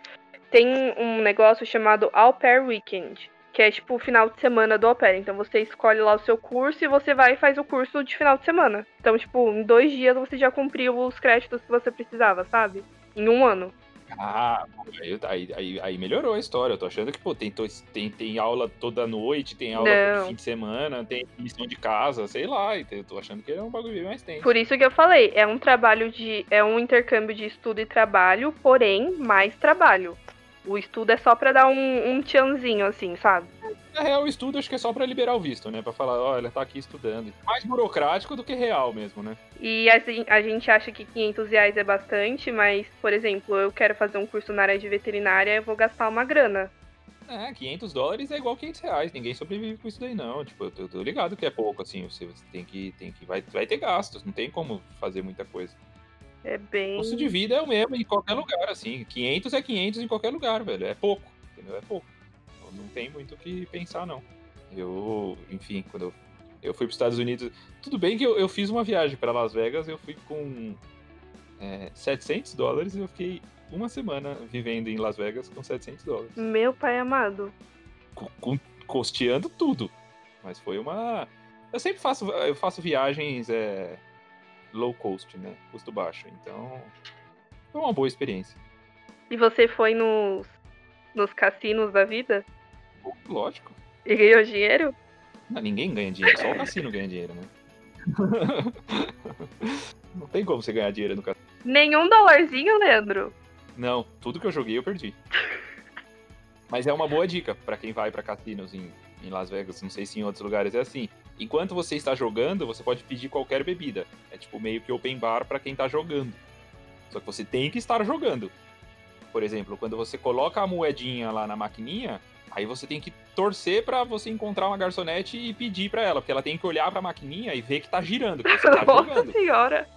Tem um negócio chamado Au Pair Weekend que é tipo o final de semana do Opera. Então você escolhe lá o seu curso e você vai e faz o curso de final de semana. Então, tipo, em dois dias você já cumpriu os créditos que você precisava, sabe? Em um ano. Ah, aí, aí, aí, melhorou a história. Eu tô achando que, pô, tem, tem, tem aula toda noite, tem aula no fim de semana, tem lição de casa, sei lá. Eu tô achando que é um bagulho mais tempo. Por isso que eu falei, é um trabalho de. É um intercâmbio de estudo e trabalho, porém, mais trabalho. O estudo é só para dar um, um tchanzinho, assim, sabe? Na real, o estudo acho que é só para liberar o visto, né? Pra falar, olha, tá aqui estudando. Mais burocrático do que real mesmo, né? E assim, a gente acha que 500 reais é bastante, mas, por exemplo, eu quero fazer um curso na área de veterinária, eu vou gastar uma grana. É, 500 dólares é igual 500 reais. Ninguém sobrevive com isso daí, não. Tipo, eu tô, eu tô ligado que é pouco, assim. Você, você tem que, tem que vai, vai ter gastos. Não tem como fazer muita coisa. É bem. O custo de vida é o mesmo em qualquer lugar, assim. 500 é 500 em qualquer lugar, velho. É pouco, entendeu? É pouco. Não tem muito o que pensar, não. Eu, enfim, quando eu, eu fui para os Estados Unidos. Tudo bem que eu, eu fiz uma viagem para Las Vegas, eu fui com é, 700 dólares e eu fiquei uma semana vivendo em Las Vegas com 700 dólares. Meu pai amado. Com, costeando tudo. Mas foi uma. Eu sempre faço, eu faço viagens. É low cost, né? Custo baixo. Então, foi uma boa experiência. E você foi nos, nos cassinos da vida? Lógico. E ganhou dinheiro? Não, ninguém ganha dinheiro, só o cassino ganha dinheiro, né? Não tem como você ganhar dinheiro no cassino. Nenhum dólarzinho, Leandro? Não, tudo que eu joguei eu perdi. Mas é uma boa dica para quem vai para cassinos em, em Las Vegas. Não sei se em outros lugares é assim. Enquanto você está jogando, você pode pedir qualquer bebida. É tipo meio que open bar para quem está jogando. Só que você tem que estar jogando. Por exemplo, quando você coloca a moedinha lá na maquininha, aí você tem que torcer para você encontrar uma garçonete e pedir para ela, porque ela tem que olhar para a maquininha e ver que tá girando, que você tá Nossa jogando. senhora.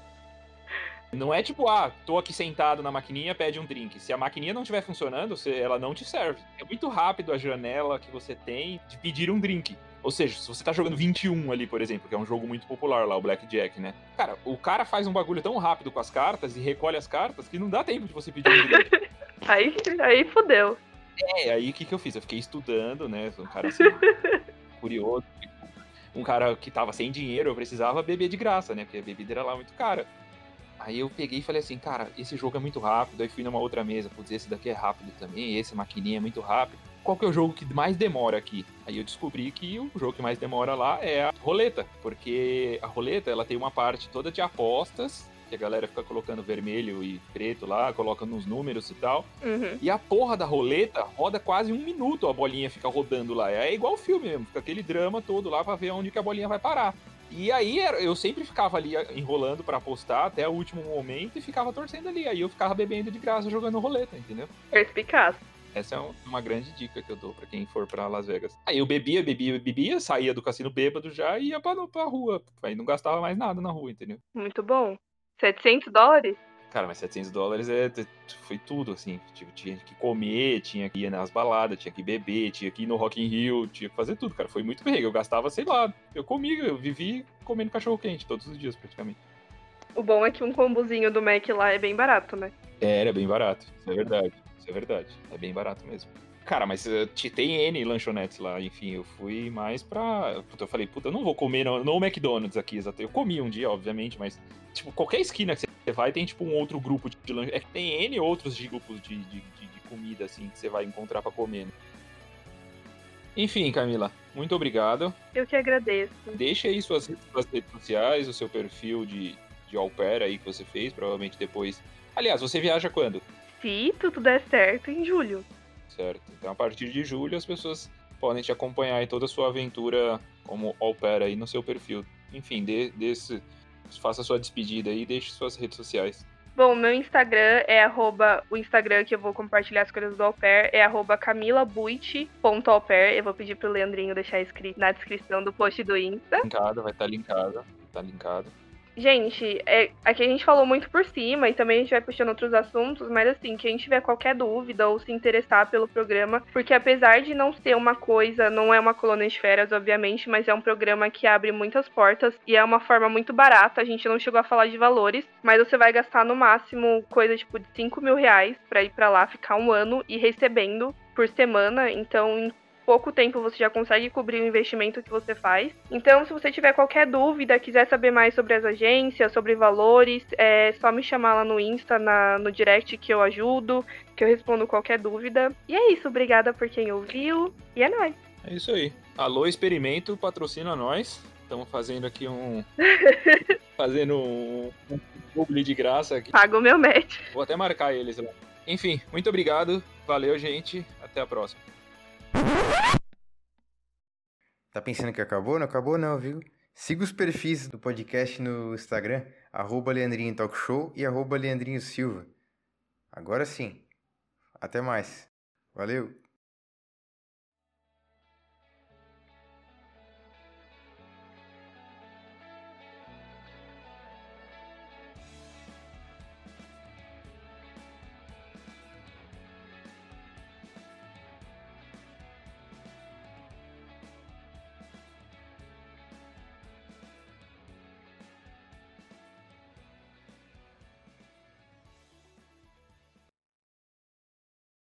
Não é tipo, ah, tô aqui sentado na maquininha, pede um drink. Se a maquininha não estiver funcionando, ela não te serve. É muito rápido a janela que você tem de pedir um drink. Ou seja, se você tá jogando 21 ali, por exemplo, que é um jogo muito popular lá, o Blackjack, né? Cara, o cara faz um bagulho tão rápido com as cartas e recolhe as cartas que não dá tempo de você pedir um aí, aí fodeu. É, aí o que, que eu fiz? Eu fiquei estudando, né? Um cara assim, curioso. Um cara que tava sem dinheiro, eu precisava beber de graça, né? Porque a bebida era lá muito cara. Aí eu peguei e falei assim, cara, esse jogo é muito rápido. Aí fui numa outra mesa, putz, esse daqui é rápido também, esse maquininha é muito rápido qual que é o jogo que mais demora aqui? Aí eu descobri que o jogo que mais demora lá é a roleta, porque a roleta ela tem uma parte toda de apostas, que a galera fica colocando vermelho e preto lá, colocando uns números e tal. Uhum. E a porra da roleta roda quase um minuto, a bolinha fica rodando lá. É igual o filme mesmo, fica aquele drama todo lá pra ver onde que a bolinha vai parar. E aí eu sempre ficava ali enrolando para apostar até o último momento e ficava torcendo ali. Aí eu ficava bebendo de graça jogando roleta, entendeu? Perspicaz. Essa é uma grande dica que eu dou para quem for para Las Vegas. Aí eu bebia, bebia, bebia, saía do cassino bêbado já e ia pra, pra rua. Aí não gastava mais nada na rua, entendeu? Muito bom. 700 dólares? Cara, mas 700 dólares é, foi tudo, assim. Tipo, tinha que comer, tinha que ir nas baladas, tinha que beber, tinha que ir no Rock in Rio, tinha que fazer tudo, cara. Foi muito bem. Eu gastava, sei lá, eu comia, eu vivi comendo cachorro quente todos os dias, praticamente. O bom é que um combozinho do Mac lá é bem barato, né? É, era bem barato, isso é verdade. Isso é verdade. É bem barato mesmo. Cara, mas uh, tem N lanchonetes lá, enfim, eu fui mais pra. Puta, eu falei, puta, eu não vou comer no, no McDonald's aqui, exato. Eu comi um dia, obviamente, mas, tipo, qualquer esquina que você vai tem, tipo, um outro grupo de lanche. É que tem N outros grupos de, de, de, de, comida, assim, que você vai encontrar pra comer. Né? Enfim, Camila, muito obrigado. Eu que agradeço. Deixa aí suas, suas redes sociais, o seu perfil de, de au pair aí que você fez, provavelmente depois. Aliás, você viaja quando? Se tudo der certo, em julho. Certo. Então, a partir de julho, as pessoas podem te acompanhar em toda a sua aventura como au pair aí no seu perfil. Enfim, dê, dê esse, faça sua despedida aí e deixe suas redes sociais. Bom, meu Instagram é arroba, o Instagram que eu vou compartilhar as coisas do au pair é arroba camilabuit.aupair. Eu vou pedir pro Leandrinho deixar escrito na descrição do post do Insta. Linkado, vai estar tá linkado. Tá linkado. Gente, é, aqui a gente falou muito por cima e também a gente vai puxando outros assuntos, mas assim, quem tiver qualquer dúvida ou se interessar pelo programa, porque apesar de não ser uma coisa, não é uma colônia de férias, obviamente, mas é um programa que abre muitas portas e é uma forma muito barata. A gente não chegou a falar de valores, mas você vai gastar no máximo coisa tipo de 5 mil reais pra ir pra lá, ficar um ano e recebendo por semana. Então, pouco tempo você já consegue cobrir o investimento que você faz. Então, se você tiver qualquer dúvida, quiser saber mais sobre as agências, sobre valores, é só me chamar lá no Insta, na, no direct que eu ajudo, que eu respondo qualquer dúvida. E é isso, obrigada por quem ouviu. E é nóis. É isso aí. Alô, Experimento, patrocina nós. Estamos fazendo aqui um. fazendo um, um publi de graça aqui. Paga o meu match. Vou até marcar eles lá. Enfim, muito obrigado. Valeu, gente. Até a próxima. Tá pensando que acabou? Não acabou não, viu? Siga os perfis do podcast no Instagram, arroba Leandrinho Talk Show e arroba Leandrinho Silva. Agora sim. Até mais. Valeu!